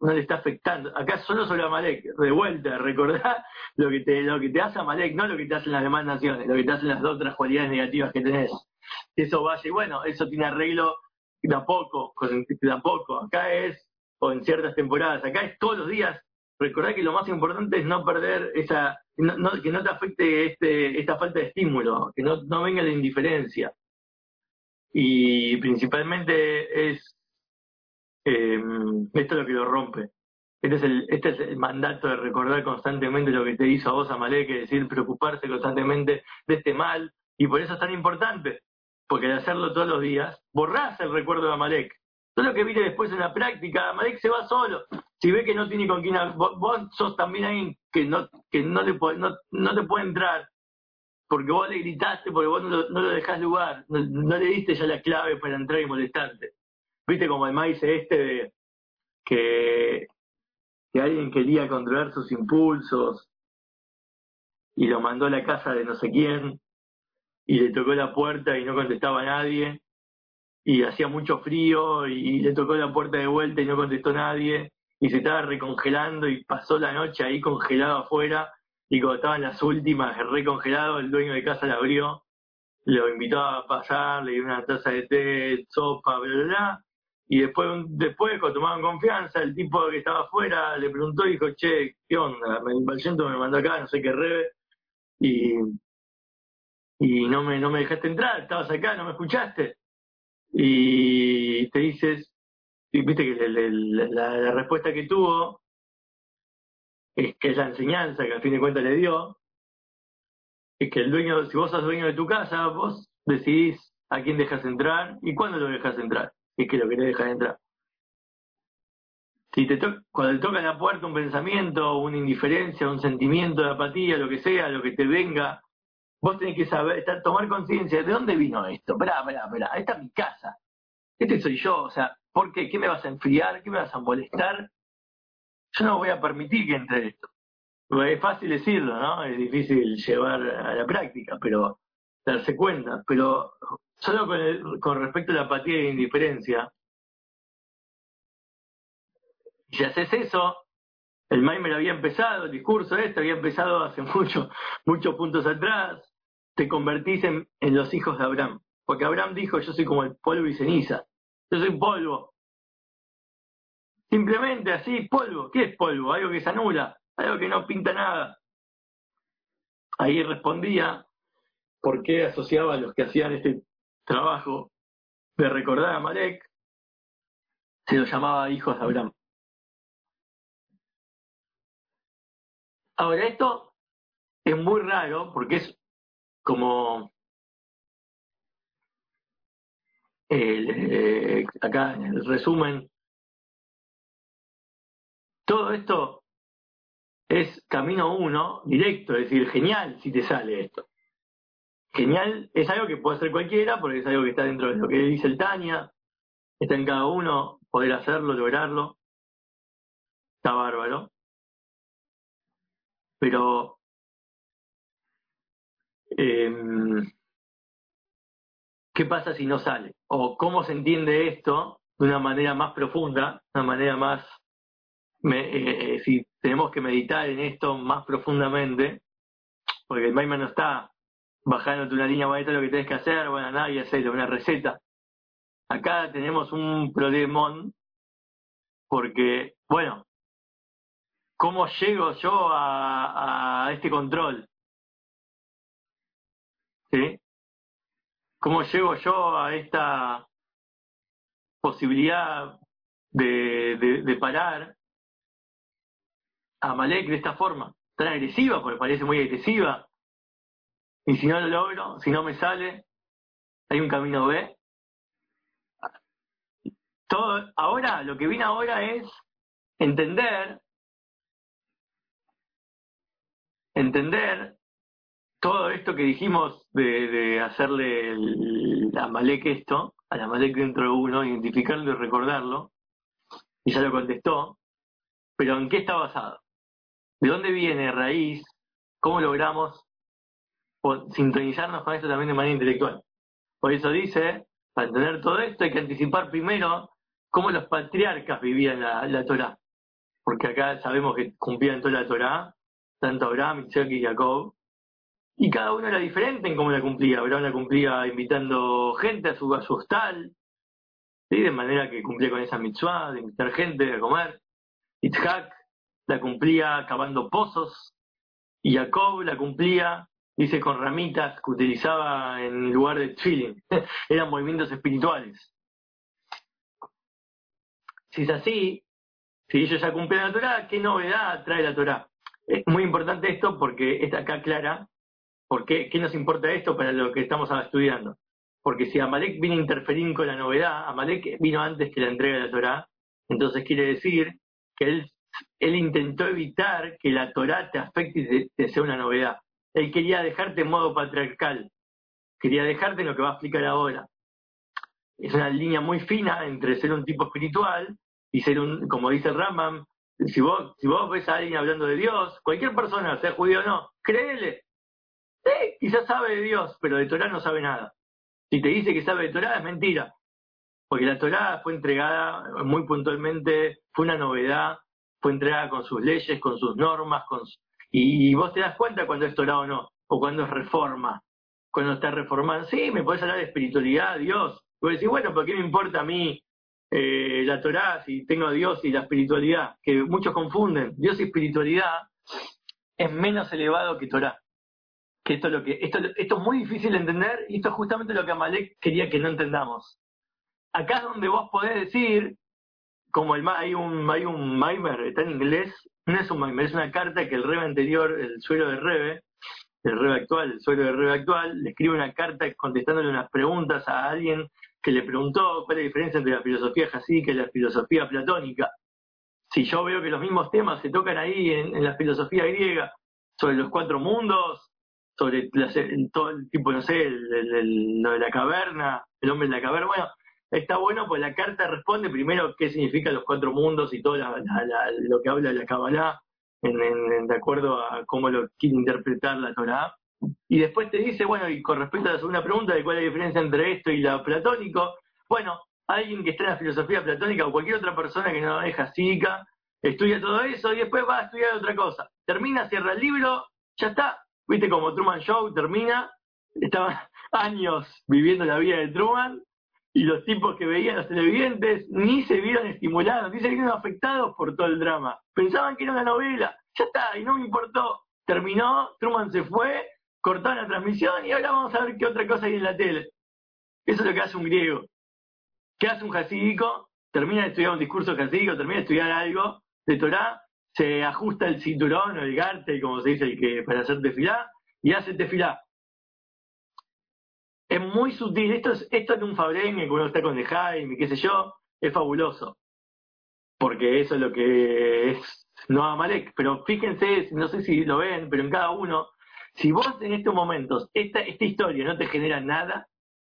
no, le está afectando. Acá solo sobre Amalek, de vuelta, recordá lo que te, lo que te hace Amalek, no lo que te hacen las demás naciones, lo que te hacen las otras cualidades negativas que tenés. Eso vaya, y bueno, eso tiene arreglo de a poco, de a poco. Acá es, o en ciertas temporadas, acá es todos los días. Recordá que lo más importante es no perder esa, que no te afecte este, esta falta de estímulo, que no, no venga la indiferencia. Y principalmente es eh, esto es lo que lo rompe. Este es, el, este es el mandato de recordar constantemente lo que te hizo a vos, Amalek, es decir, preocuparse constantemente de este mal, y por eso es tan importante, porque de hacerlo todos los días, borrás el recuerdo de Amalek. Todo lo que viene después en la práctica, Amalek se va solo. Si ve que no tiene con quién, vos, sos también alguien que no, que no, le no, no te puede entrar, porque vos le gritaste, porque vos no lo, dejás lugar, no le diste ya la clave para entrar y molestarte. Viste como el maíz este de que, alguien quería controlar sus impulsos y lo mandó a la casa de no sé quién y le tocó la puerta y no contestaba a nadie y hacía mucho frío y le tocó la puerta de vuelta y no contestó nadie y se estaba recongelando y pasó la noche ahí congelado afuera y cuando estaban las últimas recongelado el dueño de casa la abrió lo invitó a pasar, le dio una taza de té, sopa, bla, bla, bla, y después, después cuando tomaban confianza, el tipo que estaba afuera le preguntó y dijo, che, ¿qué onda? El Valciento me mandó acá, no sé qué rebe, y, y no me, no me dejaste entrar, estabas acá, no me escuchaste. Y te dices, y viste que la, respuesta que tuvo es que es la enseñanza que al fin de cuentas le dio, es que el dueño, si vos sos dueño de tu casa, vos decidís a quién dejas entrar y cuándo lo dejas entrar es que lo querés dejar entrar. Si te cuando te toca en la puerta un pensamiento, una indiferencia, un sentimiento de apatía, lo que sea, lo que te venga, vos tenés que saber, estar, tomar conciencia de dónde vino esto. Esperá, esperá, esperá, esta es mi casa. Este soy yo, o sea, ¿por qué? ¿Qué me vas a enfriar? ¿Qué me vas a molestar? Yo no voy a permitir que entre esto. Es fácil decirlo, ¿no? Es difícil llevar a la práctica, pero darse cuenta. Pero Solo con, con respecto a la apatía e indiferencia, si haces eso, el Maimer había empezado, el discurso este había empezado hace mucho, muchos puntos atrás, te convertís en, en, los hijos de Abraham. Porque Abraham dijo, yo soy como el polvo y ceniza, yo soy polvo. Simplemente así, polvo. ¿Qué es polvo? Algo que se anula, algo que no pinta nada. Ahí respondía por qué asociaba a los que hacían este trabajo de recordar a Malek, se lo llamaba hijos de Abraham. Ahora, esto es muy raro porque es como eh, acá en el resumen, todo esto es camino uno, directo, es decir, genial si te sale esto genial, es algo que puede hacer cualquiera, porque es algo que está dentro de lo que dice el Tania, está en cada uno, poder hacerlo, lograrlo, está bárbaro. Pero em, ¿qué pasa si no sale? ¿O cómo se entiende esto de una manera más profunda, una manera más, eh, eh, si tenemos que meditar en esto más profundamente, porque el Maima no está bajándote una línea maestra lo que tenés que hacer, bueno, nada, y hacerlo, una receta. Acá tenemos un problemón porque, bueno, ¿cómo llego yo a, a este control? ¿Sí? ¿Cómo llego yo a esta posibilidad de, de, de parar a Malek de esta forma? Tan agresiva, porque parece muy agresiva, y si no lo logro, si no me sale, hay un camino B. Todo, ahora, lo que viene ahora es entender, entender todo esto que dijimos de, hacerle el, a Malek esto, a la Malek dentro de uno, identificarlo y recordarlo, y ya lo contestó, Pero ¿en qué está basado? ¿De dónde viene raíz? ¿Cómo logramos sintonizarnos con esto también de manera intelectual? Por eso dice, para entender todo esto hay que anticipar primero cómo los patriarcas vivían la, la Torah. Porque acá sabemos que cumplían toda la Torah, tanto Abraham, Isaac y Jacob, y cada uno era diferente en cómo la cumplía. Abraham la cumplía invitando gente a su, a su hostal, de manera que cumplía con esa mitzvah de invitar gente a comer. Itzhak la cumplía cavando pozos, y Jacob la cumplía, dice, con ramitas que utilizaba en lugar de chilling. Eran movimientos espirituales. Si es así, si ellos ya cumplen la Torah, ¿qué novedad trae la Torah? Es muy importante esto porque está acá clara ¿Por qué? ¿Qué nos importa esto para lo que estamos estudiando? Porque si Amalek vino a interferir con la novedad, Amalek vino antes que la entrega de la Torah, entonces quiere decir que él, él intentó evitar que la Torah te afecte y te, sea una novedad. Él quería dejarte en modo patriarcal, quería dejarte en lo que va a explicar ahora. Es una línea muy fina entre ser un tipo espiritual y ser un, como dice Rambam, si vos, si vos ves a alguien hablando de Dios, cualquier persona, sea judío o no, créele, Sí, quizás sabe de Dios, pero de Torah no sabe nada. Si te dice que sabe de Torah, es mentira. Porque la Torah fue entregada muy puntualmente, fue una novedad, fue entregada con sus leyes, con sus normas, con y, vos te das cuenta cuando es Torah o no, o cuando es reforma. Cuando está reformando, sí, me podés hablar de espiritualidad, Dios. Vos decís, bueno, ¿por qué me importa a mí eh, la Torah si tengo a Dios y la espiritualidad? Que muchos confunden. Dios y espiritualidad es menos elevado que Torah que esto es lo que esto, esto es muy difícil de entender y esto es justamente lo que Amalek quería que no entendamos. Acá es donde vos podés decir, como el, hay un hay un Maimer, está en inglés, no es un Maimer, es una carta que el Rebe anterior, el suelo de Rebe, el Rebe actual, el suelo de Rebe actual, le escribe una carta contestándole unas preguntas a alguien que le preguntó cuál es la diferencia entre la filosofía jasídica y la filosofía platónica. Si yo veo que los mismos temas se tocan ahí en, la filosofía griega, sobre los cuatro mundos, sobre todo el tipo, no sé, lo de la caverna, el hombre en la caverna. Bueno, está bueno, pues la carta responde primero qué significan los cuatro mundos y todo lo que habla la Kabbalah, en, de acuerdo a cómo lo quiere interpretar la Torah. Y después te dice, bueno, y con respecto a la segunda pregunta de cuál es la diferencia entre esto y la platónico, bueno, alguien que está en la filosofía platónica o cualquier otra persona que no es jasídica, estudia todo eso y después va a estudiar otra cosa. Termina, cierra el libro, ya está, Viste como Truman Show termina, estaba años viviendo la vida de Truman y los tipos que veían los televidentes ni se vieron estimulados, ni se vieron afectados por todo el drama. Pensaban que era una novela, ya está, y no me importó. Terminó, Truman se fue, cortaron la transmisión y ahora vamos a ver qué otra cosa hay en la tele. Eso es lo que hace un griego. ¿Qué hace un jasídico? Termina de estudiar un discurso jasídico, termina de estudiar algo de Torah se ajusta el cinturón o el garte, como se dice, el que para hacer tefilá, y hace tefilá. Es muy sutil, esto es, esto es un fabrengue, que está con el Jaime, qué sé yo, es fabuloso. Porque eso es lo que es no Amalek. Pero fíjense, no sé si lo ven, pero en cada uno, si vos en estos momentos, esta, esta historia no te genera nada,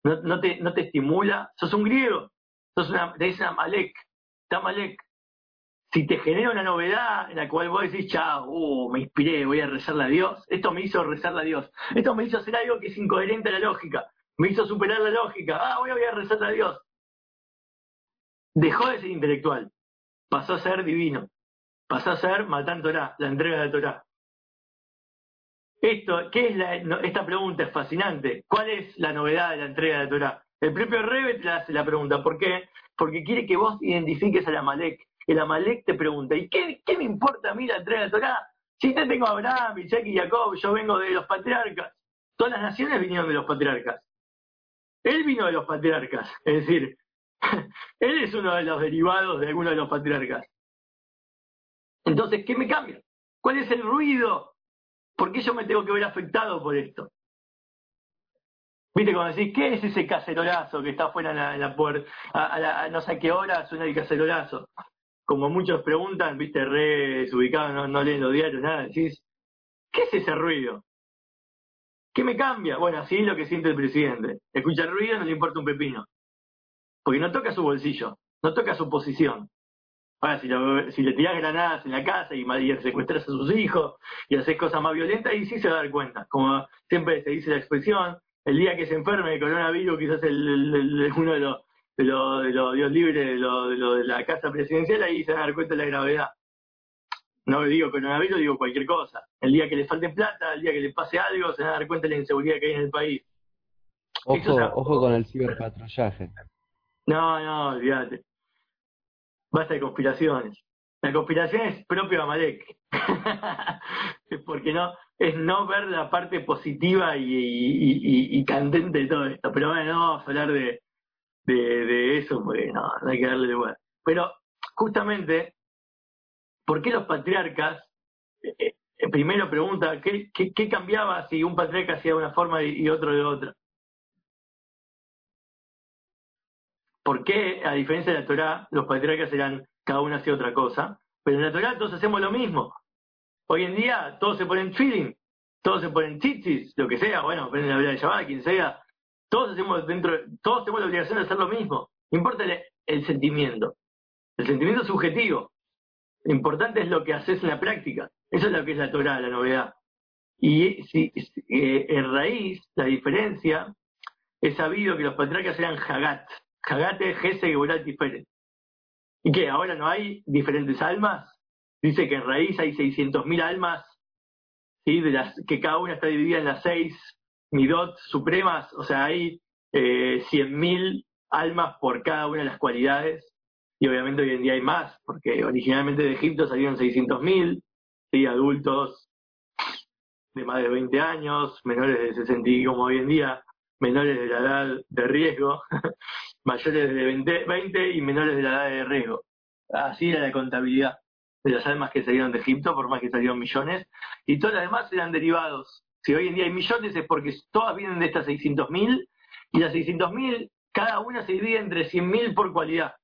no, no, te, no te estimula, sos un griego, sos una, te dice Amalek, está Amalek, si te genera una novedad en la cual vos decís, chao, uh, me inspiré, voy a rezarle a Dios, esto me hizo rezarle a Dios, esto me hizo hacer algo que es incoherente a la lógica, me hizo superar la lógica, ah, voy a, rezarle a Dios. Dejó de ser intelectual, pasó a ser divino, pasó a ser Matán Torah, la entrega de la Torah. Esto, ¿qué es la, esta pregunta? Es fascinante. ¿Cuál es la novedad de la entrega de la Torah? El propio Rebe te hace la pregunta. ¿Por qué? Porque quiere que vos identifiques a la Malek el Amalek te pregunta, ¿y qué, me importa a mí la entrega de la Torah? Si te tengo a Abraham, Isaac y Jacob, yo vengo de los patriarcas. Todas las naciones vinieron de los patriarcas. Él vino de los patriarcas, es decir, él es uno de los derivados de alguno de los patriarcas. Entonces, ¿qué me cambia? ¿Cuál es el ruido? ¿Por qué yo me tengo que ver afectado por esto? Viste, cuando decís, ¿qué es ese cacerolazo que está afuera en la, puerta? A, no sé qué hora suena el cacerolazo como muchos preguntan, viste, re desubicado, no, no leen los diarios, nada, decís, ¿qué es ese ruido? ¿Qué me cambia? Bueno, así es lo que siente el presidente. Escucha el ruido, no le importa un pepino. Porque no toca su bolsillo, no toca su posición. Ahora, si, si le tirás granadas en la casa y, y secuestras a sus hijos y haces cosas más violentas, ahí sí se va a dar cuenta. Como siempre se dice la expresión, el día que se enferme de coronavirus, quizás el, uno de los, de los, de los Dios libres de, lo, de, lo, la casa presidencial, ahí se va a dar cuenta de la gravedad. No digo coronavirus, digo cualquier cosa. El día que le falte plata, el día que le pase algo, se van a dar cuenta de la inseguridad que hay en el país. Ojo, ojo con el ciberpatrullaje. No, no, olvídate. Basta de conspiraciones. La conspiración es propio de Amalek. Porque no, es no ver la parte positiva y, y, y, candente de todo esto. Pero bueno, no vamos a hablar de, de, de eso porque no, no hay que darle lugar. Pero justamente ¿por qué los patriarcas, eh, eh, primero pregunta, ¿qué, ¿qué, cambiaba si un patriarca hacía de una forma y, otro de otra? ¿Por qué, a diferencia de la Torah, los patriarcas eran cada uno hacía otra cosa? Pero en la Torah todos hacemos lo mismo. Hoy en día todos se ponen feeling, todos se ponen tzitzis, lo que sea, bueno, aprenden la vida de Shabbat, quien sea. Todos hacemos dentro, todos tenemos la obligación de hacer lo mismo. No importa el sentimiento. El sentimiento subjetivo. Lo importante es lo que haces en la práctica. Eso es lo que es la Torah, la novedad. Y si, eh, en raíz, la diferencia, es sabido que los patriarcas eran Hagat. Hagat es Gese y diferente. ¿Y qué? ¿Ahora no hay diferentes almas? Dice que en raíz hay 600.000 almas, ¿sí? de las que cada una está dividida en las seis midot supremas, o sea, hay eh, 100.000 almas por cada una de las cualidades y obviamente hoy en día hay más, porque originalmente de Egipto salieron 600.000, ¿sí? adultos de más de 20 años, menores de 60, como hoy en día, menores de la edad de riesgo, mayores de 20, 20 y menores de la edad de riesgo. Así era la contabilidad de las almas que salieron de Egipto, por más que salieron millones, y todas las demás eran derivados. Si hoy en día hay millones es porque todas vienen de estas 600.000, y las 600.000, cada una se divide entre 100.000 por cualidad.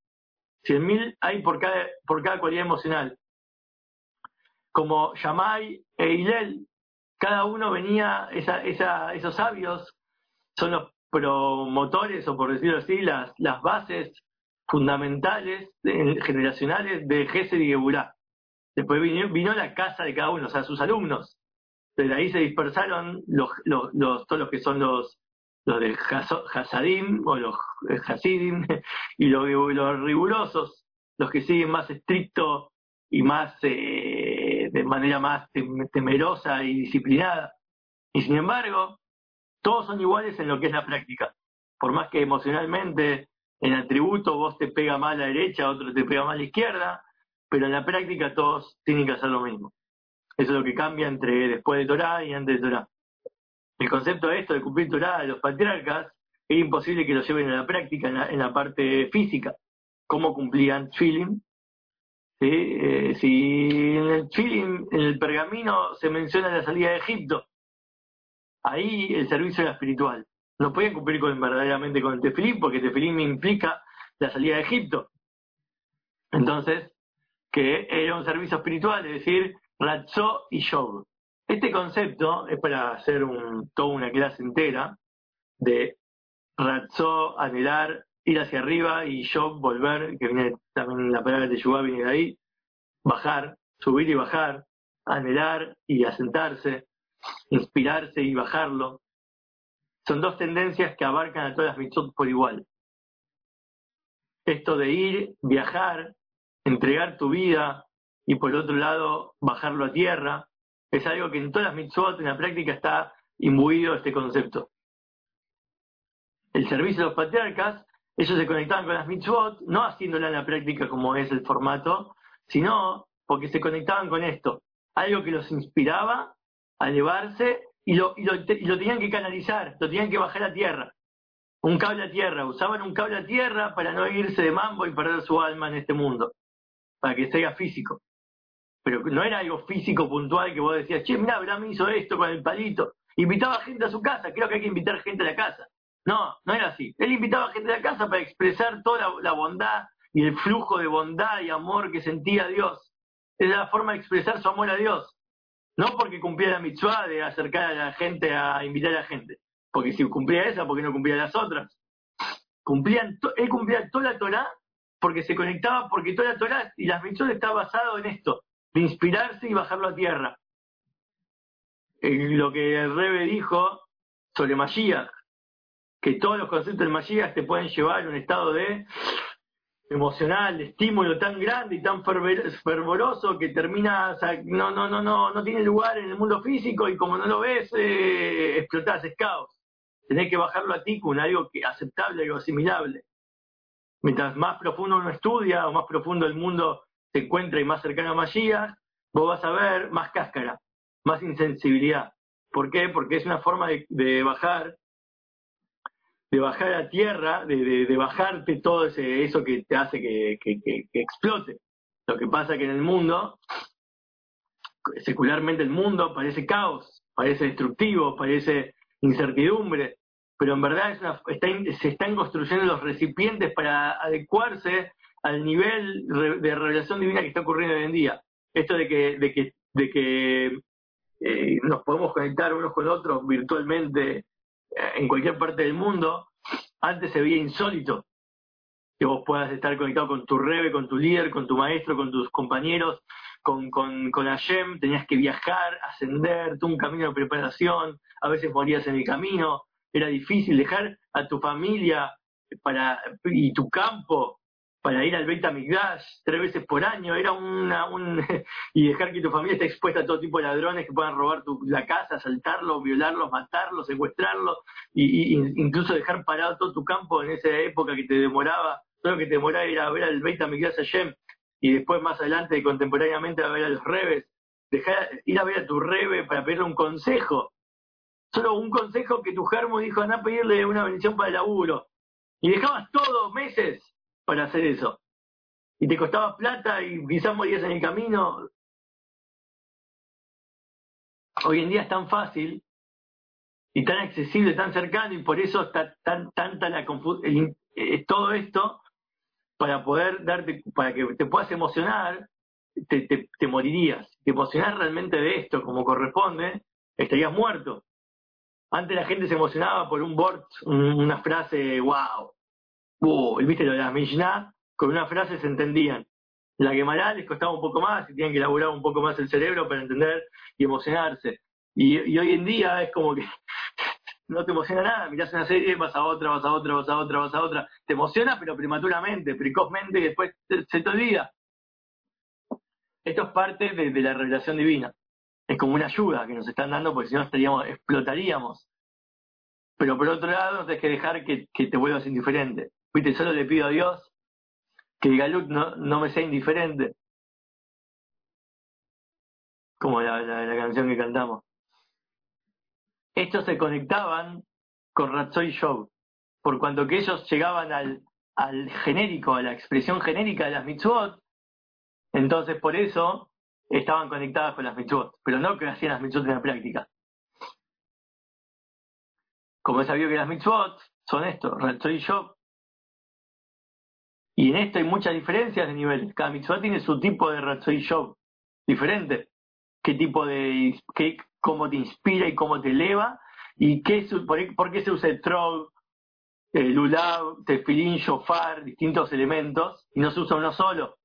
100.000 hay por cada, por cada cualidad emocional. Como Yamai e Hilel, cada uno venía, esa, esa, esos sabios son los promotores, o por decirlo así, las, las bases fundamentales generacionales de Gesed y Geburá. Después vino, vino, la casa de cada uno, o sea, sus alumnos. Desde ahí se dispersaron los, los, todos los que son los, los de Hasadim o los Hasidim y los, los, rigurosos, los que siguen más estricto y más eh, de manera más temerosa y disciplinada. Y sin embargo, todos son iguales en lo que es la práctica. Por más que emocionalmente en atributo vos te pega mal a la derecha, otro te pega mal a la izquierda, pero en la práctica todos tienen que hacer lo mismo. Eso es lo que cambia entre después de Torah y antes de Torah el concepto de esto de cumplir Torah de los patriarcas era imposible que lo lleven a la práctica en la, parte física. ¿Cómo cumplían? ¿Sí? Eh, si en el feeling, en el pergamino, se menciona la salida de Egipto, ahí el servicio era espiritual. No podían cumplir con, verdaderamente con el tefilín, porque el implica la salida de Egipto. Entonces, que era un servicio espiritual, es decir, Ratzó y Yob. Este concepto es para hacer toda una clase entera de razó, anhelar, ir hacia arriba y yo volver, que viene también la palabra de Yubá viene de ahí, bajar, subir y bajar, anhelar y asentarse, inspirarse y bajarlo. Son dos tendencias que abarcan a todas las mitzvot por igual. Esto de ir, viajar, entregar tu vida y por otro lado bajarlo a tierra, es algo que en todas las mitzvot, en la práctica, está imbuido este concepto. El servicio de los patriarcas, ellos se conectaban con las mitzvot, no haciéndola en la práctica como es el formato, sino porque se conectaban con esto, algo que los inspiraba a elevarse y lo, y lo, tenían que canalizar, lo tenían que bajar a tierra. Un cable a tierra, usaban un cable a tierra para no irse de mambo y perder su alma en este mundo, para que sea físico pero no era algo físico puntual que vos decías, che, mira, Abraham hizo esto con el palito. Invitaba gente a su casa, creo que hay que invitar gente a la casa. No, no era así. Él invitaba gente a la casa para expresar toda la, bondad y el flujo de bondad y amor que sentía Dios. Era la forma de expresar su amor a Dios. No porque cumplía la mitzvah de acercar a la gente a invitar a la gente. Porque si cumplía esa, ¿por qué no cumplía las otras? Cumplían él cumplía toda la Torah porque se conectaba, porque toda la Torah y las mitzvot está basado en esto, de inspirarse y bajarlo a tierra. Eh, lo que el Rebe dijo sobre Mashiach, que todos los conceptos del Mashiach te pueden llevar a un estado de emocional, de estímulo tan grande y tan fervoroso que termina, no, no, no, no, no tiene lugar en el mundo físico y como no lo ves, eh, explotás, es caos. Tenés que bajarlo a ti con algo que aceptable, algo asimilable. Mientras más profundo uno estudia o más profundo el mundo encuentra y más cercano a vos vas a ver más cáscara, más insensibilidad. ¿Por qué? Porque es una forma de bajar de bajar a tierra, de, de, bajarte todo ese, eso que te hace que, que, explote. Lo que pasa que en el mundo, secularmente el mundo parece caos, parece destructivo, parece incertidumbre, pero en verdad es se están construyendo los recipientes para adecuarse al nivel de revelación divina que está ocurriendo hoy en día. Esto de que, de que, de que eh, nos podemos conectar unos con otros virtualmente en cualquier parte del mundo, antes se veía insólito que vos puedas estar conectado con tu rebe, con tu líder, con tu maestro, con tus compañeros, con, con, con Hashem, tenías que viajar, ascender, un camino de preparación, a veces morías en el camino, era difícil dejar a tu familia para y tu campo para ir al Beit HaMikdash tres veces por año, era una, un, y dejar que tu familia esté expuesta a todo tipo de ladrones que puedan robar tu, la casa, asaltarlo, violarlo, matarlo, secuestrarlo, y, incluso dejar parado todo tu campo en esa época que te demoraba, todo lo que te demoraba ir a ver al Beit HaMikdash Hashem, y después más adelante, contemporáneamente, a ver a los Rebes, dejar, ir a ver a tu Rebe para pedirle un consejo, solo un consejo que tu germo dijo, anda a pedirle una bendición para el laburo, y dejabas todo meses para hacer eso. Y te costaba plata y quizás morías en el camino. Hoy en día es tan fácil y tan accesible, tan cercano y por eso está tan tanta la confusión, todo esto para poder darte, para que te puedas emocionar, te, te, morirías. Te emocionás realmente de esto como corresponde, estarías muerto. Antes la gente se emocionaba por un board, una frase, wow, uh, viste lo de la Mishnah, con una frase se entendían. La Gemara les costaba un poco más y tienen que elaborar un poco más el cerebro para entender y emocionarse. Y, hoy en día es como que no te emociona nada, mirás una serie, vas a otra, vas a otra, vas a otra, vas a otra. Te emociona, pero prematuramente, precozmente, y después se te olvida. Esto es parte de, la revelación divina. Es como una ayuda que nos están dando, porque si no estaríamos, explotaríamos. Pero por otro lado, no tienes que dejar que te vuelvas indiferente. Viste, solo le pido a Dios que Galut no, no me sea indiferente. Como la, la, canción que cantamos. Estos se conectaban con Ratsoy Show, por cuanto que ellos llegaban al, al genérico, a la expresión genérica de las mitzvot, entonces por eso estaban conectadas con las mitzvot, pero no que hacían las mitzvot en la práctica. Como he sabido que las mitzvot son esto, Ratsoy Show, y en esto hay muchas diferencias de niveles. Cada mitzvah tiene su tipo de Ratzoi Show diferente. ¿Qué tipo de, qué, cómo te inspira y cómo te eleva? ¿Y qué, por, qué se usa el trog, el lulav, tefilín, shofar, distintos elementos, y no se usa uno solo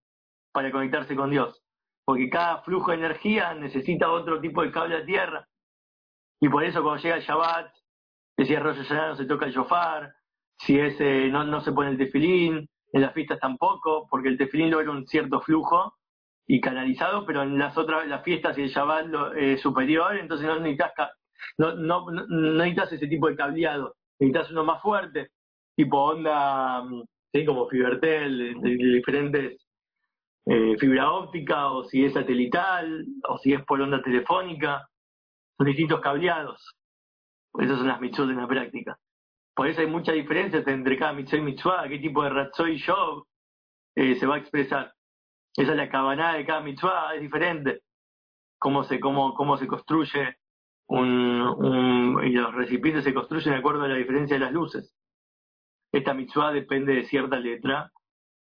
para conectarse con Dios? Porque cada flujo de energía necesita otro tipo de cable a tierra. Y por eso cuando llega el Shabbat, decía Rosh no se toca el shofar, si ese no, no se pone el tefilín, en las fiestas tampoco, porque el tefilín logra un cierto flujo y canalizado, pero en las otras, las fiestas y el Shabbat eh, superior, entonces no necesitas, no, no, no, necesitas ese tipo de cableado, necesitas uno más fuerte, tipo onda, mm, ¿sí? como Fibertel, de, diferentes eh, fibra óptica, o si es satelital, o si es por onda telefónica, son distintos cableados. Esas son las mitzvot en la práctica. Por eso hay mucha diferencia entre cada mitzvah y mitzvah, qué tipo de ratzoi show eh, se va a expresar. Esa es la cabana de cada mitzvah, es diferente. Cómo se, cómo, cómo se construye un, y los recipientes se construyen de acuerdo a la diferencia de las luces. Esta mitzvah depende de cierta letra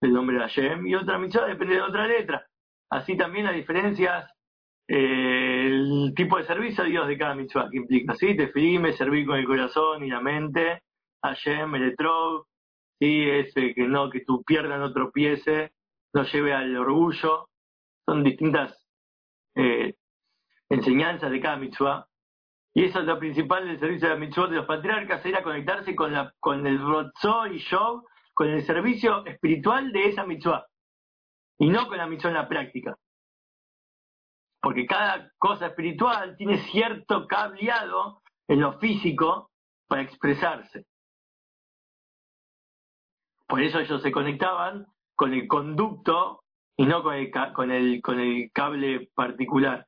del nombre de Hashem y otra mitzvah depende de otra letra. Así también las diferencias, eh, el tipo de servicio a Dios de cada mitzvah que implica, ¿sí? Te filme, servir con el corazón y la mente, Hashem, Eletrog, ¿sí? es que no que tu pierna no tropiece, no lleve al orgullo. Son distintas eh, enseñanzas de cada mitzvah. Y eso es lo principal del servicio de la mitzvah de los patriarcas, era conectarse con, la, con el rotzó y show, con el servicio espiritual de esa mitzvah. Y no con la mitzvah en la práctica. Porque cada cosa espiritual tiene cierto cableado en lo físico para expresarse. Por eso ellos se conectaban con el conducto y no con el, con el, con el cable particular.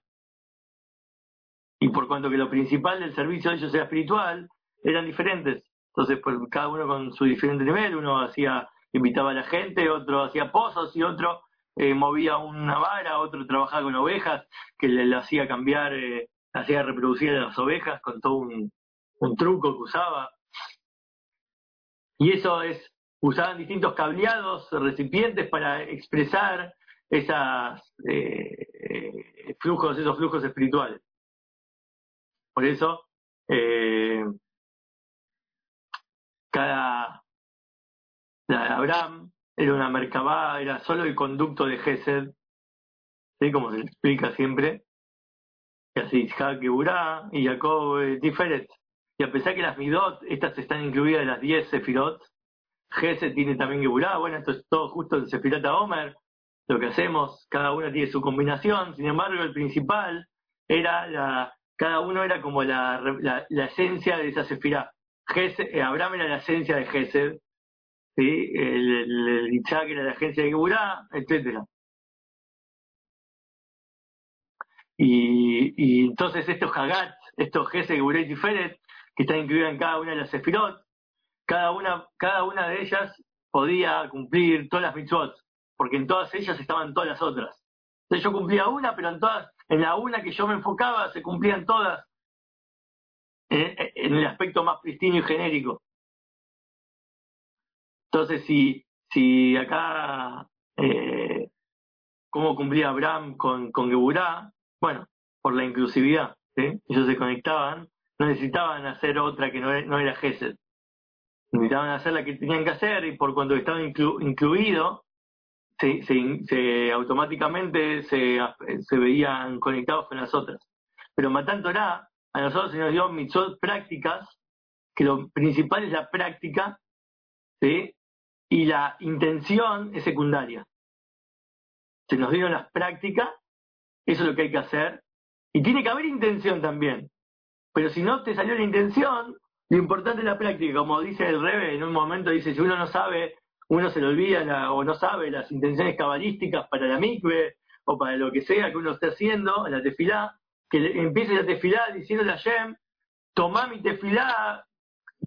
Y por cuanto que lo principal del servicio de ellos era espiritual, eran diferentes. Entonces, pues, cada uno con su diferente nivel, uno hacía, invitaba a la gente, otro hacía pozos y otro eh, movía una vara, otro trabajaba con ovejas, que le, hacía cambiar, eh, hacía reproducir las ovejas con todo un, un truco que usaba. Y eso es, usaban distintos cableados, recipientes para expresar eh, flujos, esos flujos espirituales. Por eso, eh, cada Abraham era una mercabá, era solo el conducto de Gesed, ¿sí? como se explica siempre. Y así Isaac Geburá y Jacob eh, Tiferet. Y a pesar que las Midot, estas están incluidas en las 10 Sefirot, Gesed tiene también Geburá, bueno, esto es todo justo en Sefirot a Omer, lo que hacemos, cada una tiene su combinación, sin embargo el principal era la cada uno era como la, la, esencia de esa sefirá. Eh, Abraham era la esencia de Gesed, ¿sí? el, el, Isaac era la esencia de Geburá, etcétera. Y, y, entonces estos Hagat, estos Gesed, Geburá y Tiferet, que están incluidos en cada una de las sefirot, cada una, cada una de ellas podía cumplir todas las mitzvot, porque en todas ellas estaban todas las otras. Entonces yo cumplía una, pero en todas en la una que yo me enfocaba se cumplían todas en, el aspecto más pristino y genérico. Entonces, si, si acá, eh, ¿cómo cumplía Abraham con, con Geburá? Bueno, por la inclusividad. Ellos se conectaban, no necesitaban hacer otra que no, no era Gesed. Necesitaban hacer la que tenían que hacer y por cuanto estaba incluido, se, se, automáticamente se, se, veían conectados con las otras. Pero Matán Torah, a nosotros se nos dio mitzvot prácticas, que lo principal es la práctica, ¿sí? y la intención es secundaria. Se nos dieron las prácticas, eso es lo que hay que hacer, y tiene que haber intención también. Pero si no te salió la intención, lo importante es la práctica, como dice el Rebe, en un momento dice, si uno no sabe uno se le olvida o no sabe las intenciones cabalísticas para la mikve o para lo que sea que uno esté haciendo en la tefilá, que empiece la tefilá diciendo a Shem, tomá mi tefilá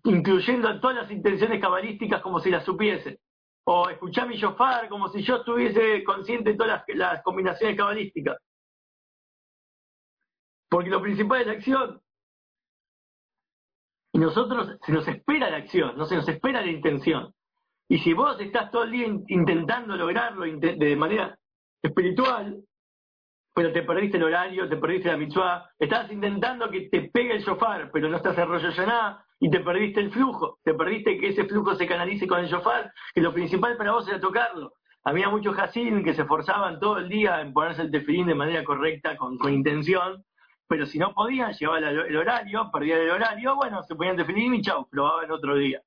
incluyendo todas las intenciones cabalísticas como si las supiese. O escuchá mi shofar como si yo estuviese consciente de todas las, las combinaciones cabalísticas. Porque lo principal es la acción. Y nosotros se nos espera la acción, no se nos espera la intención. Y si vos estás todo el día intentando lograrlo de manera espiritual, pero te perdiste el horario, te perdiste la mitzvah, estás intentando que te pegue el shofar, pero no estás en rollo nada y te perdiste el flujo, te perdiste que ese flujo se canalice con el shofar, que lo principal para vos era tocarlo. Había muchos jacín que se esforzaban todo el día en ponerse el tefilín de manera correcta, con, intención, pero si no podían, llevaban el horario, perdían el horario, bueno, se ponían tefilín y chau, probaban otro día.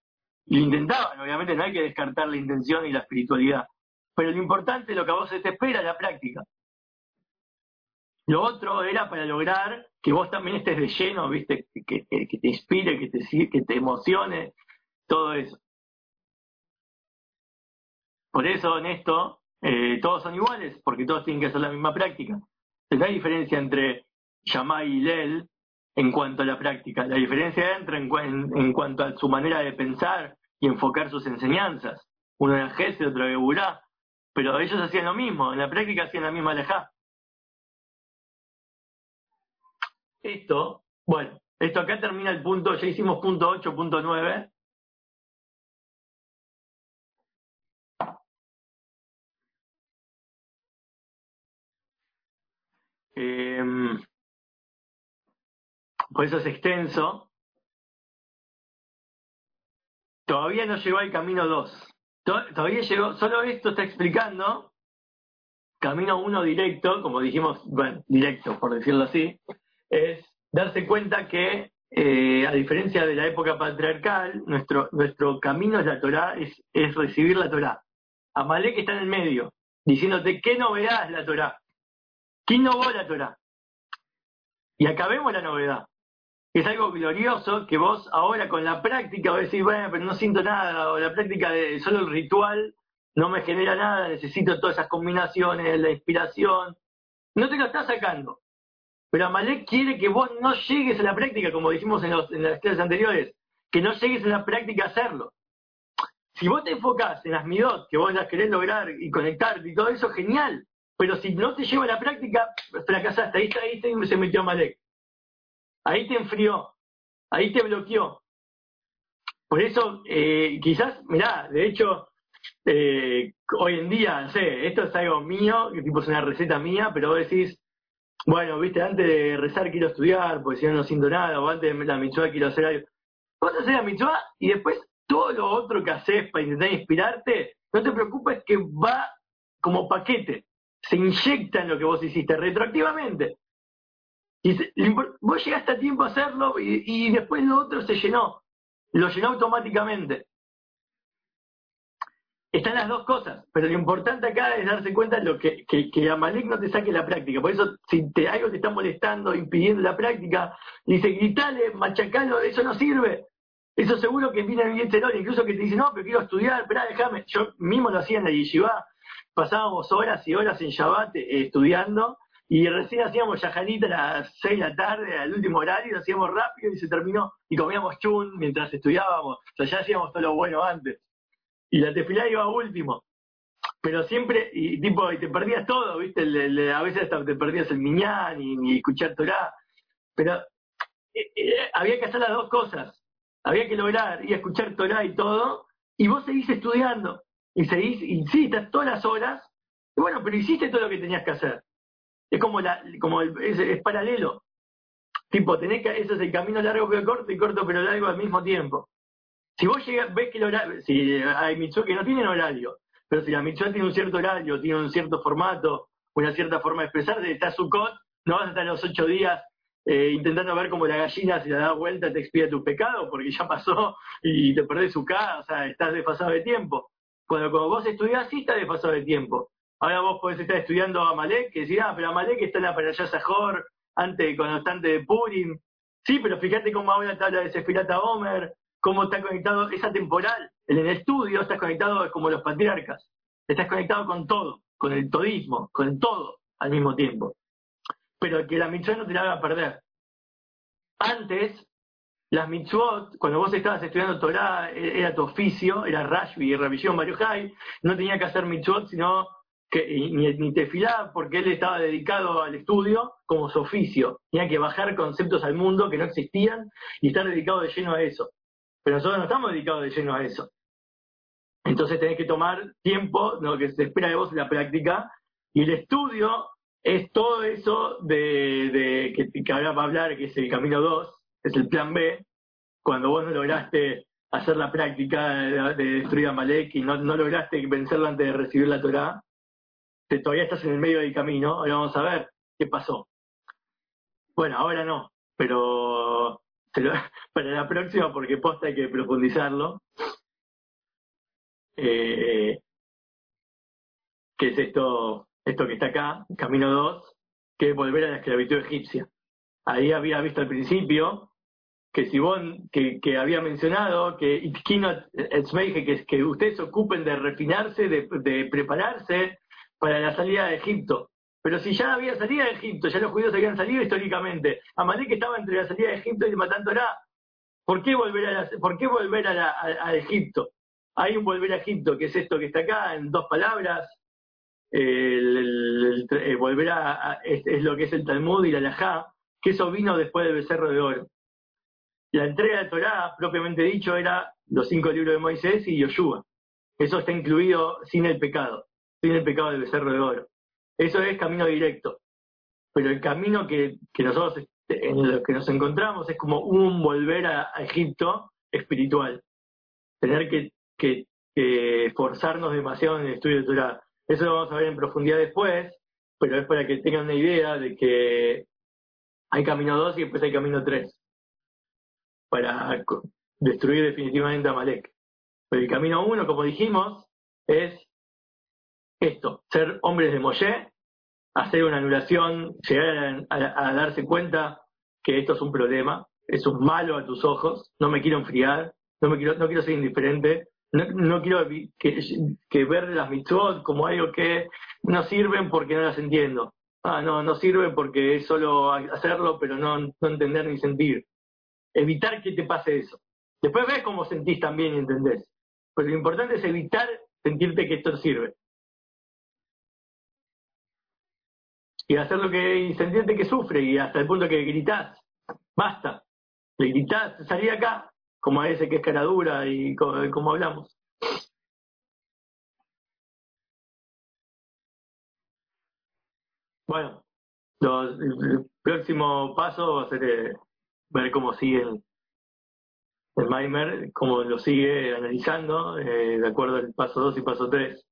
Y lo intentaban, obviamente no hay que descartar la intención y la espiritualidad. Pero lo importante, lo que a vos te espera, es la práctica. Lo otro era para lograr que vos también estés de lleno, ¿viste? Que, te inspire, que te, que te emocione, todo eso. Por eso en esto eh, todos son iguales, porque todos tienen que hacer la misma práctica. No hay diferencia entre Yamai y Lel, en cuanto a la práctica. La diferencia entra en, en, cuanto a su manera de pensar y enfocar sus enseñanzas. Uno era Gese, otro era Burá. Pero ellos hacían lo mismo, en la práctica hacían la misma alejá. Esto, bueno, esto acá termina el punto, ya hicimos punto 8, punto 9. Eh, por eso es extenso. todavía no llegó al camino 2. Todavía llegó, solo esto está explicando camino 1 directo, como dijimos, bueno, directo por decirlo así, es darse cuenta que eh, a diferencia de la época patriarcal, nuestro, nuestro camino es la Torah, es, recibir la Torah. Amalek está en el medio, diciéndote qué novedad es la Torah. ¿Quién innovó la Torah? Y acabemos la novedad. Es algo glorioso que vos ahora con la práctica vos decís, bueno, pero no siento nada, o la práctica de solo el ritual no me genera nada, necesito todas esas combinaciones, la inspiración. No te lo estás sacando. Pero Amalek quiere que vos no llegues a la práctica, como dijimos en, los, en las clases anteriores, que no llegues a la práctica a hacerlo. Si vos te enfocás en las midot, que vos las querés lograr y conectarte y todo eso, genial. Pero si no te lleva a la práctica, fracasaste. Ahí, ahí se metió Amalek. Ahí te enfrió. Ahí te bloqueó. Por eso, eh, quizás, mirá, de hecho, eh, hoy en día, sé, esto es algo mío, tipo es una receta mía, pero vos decís, bueno, viste, antes de rezar quiero estudiar, porque si no no siento nada, o antes de la mitzvah quiero hacer algo. Vos haces la mitzvah y después todo lo otro que haces para intentar inspirarte, no te preocupes que va como paquete, se inyecta en lo que vos hiciste retroactivamente. Y vos llegaste a tiempo a hacerlo y, después lo otro se llenó, lo llenó automáticamente. Están las dos cosas, pero lo importante acá es darse cuenta de lo que, que, que Amalek no te saque la práctica. Por eso, si te, algo te está molestando, impidiendo la práctica, dice, gritale, machacalo, eso no sirve. Eso seguro que viene bien tenor, incluso que te dice, no, pero quiero estudiar, espera, déjame. Yo mismo lo hacía en la yeshiva, pasábamos horas y horas en Shabbat eh, estudiando, y recién hacíamos yajanita a las seis de la tarde, al último horario, lo hacíamos rápido y se terminó, y comíamos chun mientras estudiábamos. O sea, ya hacíamos todo lo bueno antes y la tefilá iba último. Pero siempre, y tipo, y te perdías todo, ¿viste? a veces hasta te perdías el miñán y, escuchar Torah. Pero eh, eh, había que hacer las dos cosas. Había que lograr y escuchar Torah y todo, y vos seguís estudiando. Y seguís, y sí, estás todas las horas. Y bueno, pero hiciste todo lo que tenías que hacer. Es como, la, como es, paralelo. Tipo, tenés que, ese es el camino largo pero corto y corto pero largo al mismo tiempo. Si vos llegas, ves que el horario, si hay mitzvot que no tienen horario, pero si la mitzvah tiene un cierto horario, tiene un cierto formato, una cierta forma de expresarse, está su cot, no vas a estar los ocho días eh, intentando ver cómo la gallina si la da vuelta te expide tu pecado, porque ya pasó y te perdés su casa, o sea, estás desfasado de tiempo. Cuando, cuando vos estudiás, sí estás desfasado de tiempo. Ahora vos podés estar estudiando a Malek, que decís, ah, pero Amalek está en la para allá Sajor, antes, constante de Purim. Sí, pero fíjate cómo ahora te habla de Sefirata Homer, cómo está conectado esa temporal. En el estudio estás conectado como los patriarcas. Estás conectado con todo, con el todismo, con todo al mismo tiempo. Pero que la mitzvah no te la haga perder. Antes, las mitzvot, cuando vos estabas estudiando Torah, era tu oficio, era Rashbi Revisión Mario Jai, no tenía que hacer mitzvot, sino que ni, ni tefilá, porque él estaba dedicado al estudio como su oficio. Tenía que bajar conceptos al mundo que no existían y estar dedicado de lleno a eso. Pero nosotros no estamos dedicados de lleno a eso. Entonces tenés que tomar tiempo, lo que se espera de vos la práctica, y el estudio es todo eso de, que, ahora va a hablar, que es el camino 2, es el plan B, cuando vos no lograste hacer la práctica de, destruir a Malek y no, lograste vencerlo antes de recibir la Torah, todavía estás en el medio del camino, ahora vamos a ver qué pasó. Bueno, ahora no, pero para la próxima, porque posta hay que profundizarlo. Eh, ¿Qué es esto, esto que está acá, Camino 2? Que es volver a la esclavitud egipcia. Ahí había visto al principio que Sibón, que, que había mencionado que que, que ustedes se ocupen de refinarse, de prepararse para la salida de Egipto. Pero si ya había salida de Egipto, ya los judíos habían salido históricamente, Amalek estaba entre la salida de Egipto y el Matantorá. ¿Por qué volver a, ¿por qué volver a, Egipto? Hay un volver a Egipto, que es esto que está acá, en dos palabras. El, volver a, es, lo que es el Talmud y la Lajá, que eso vino después del becerro de oro. La entrega de Torá, propiamente dicho, era los cinco libros de Moisés y Yoshua. Eso está incluido sin el pecado, sin el pecado del becerro de oro. Eso es camino directo. Pero el camino que, nosotros en lo que nos encontramos es como un volver a, Egipto espiritual. tener que, que, que esforzarnos demasiado en el estudio de Torah. Eso lo vamos a ver en profundidad después, pero es para que tengan una idea de que hay camino 2 y después hay camino 3 para destruir definitivamente a Malek. Pero el camino 1, como dijimos, es esto, ser hombres de Moshe, hacer una anulación, llegar a, darse cuenta que esto es un problema, es un malo a tus ojos, no me quiero enfriar, no me quiero, no quiero ser indiferente, no, quiero que, ver las mitzvot como algo que no sirven porque no las entiendo. Ah, no, no sirve porque es solo hacerlo, pero no, entender ni sentir. Evitar que te pase eso. Después ves cómo sentís también y entendés. Pero lo importante es evitar sentirte que esto sirve. Y hacer lo que y sentirte que sufre y hasta el punto que gritas basta, le gritás, salí acá, como a ese que es cara dura y como, hablamos. Bueno, el próximo paso va a ser eh, ver cómo sigue el, el Maimer, cómo lo sigue analizando, eh, de acuerdo al paso 2 y paso 3.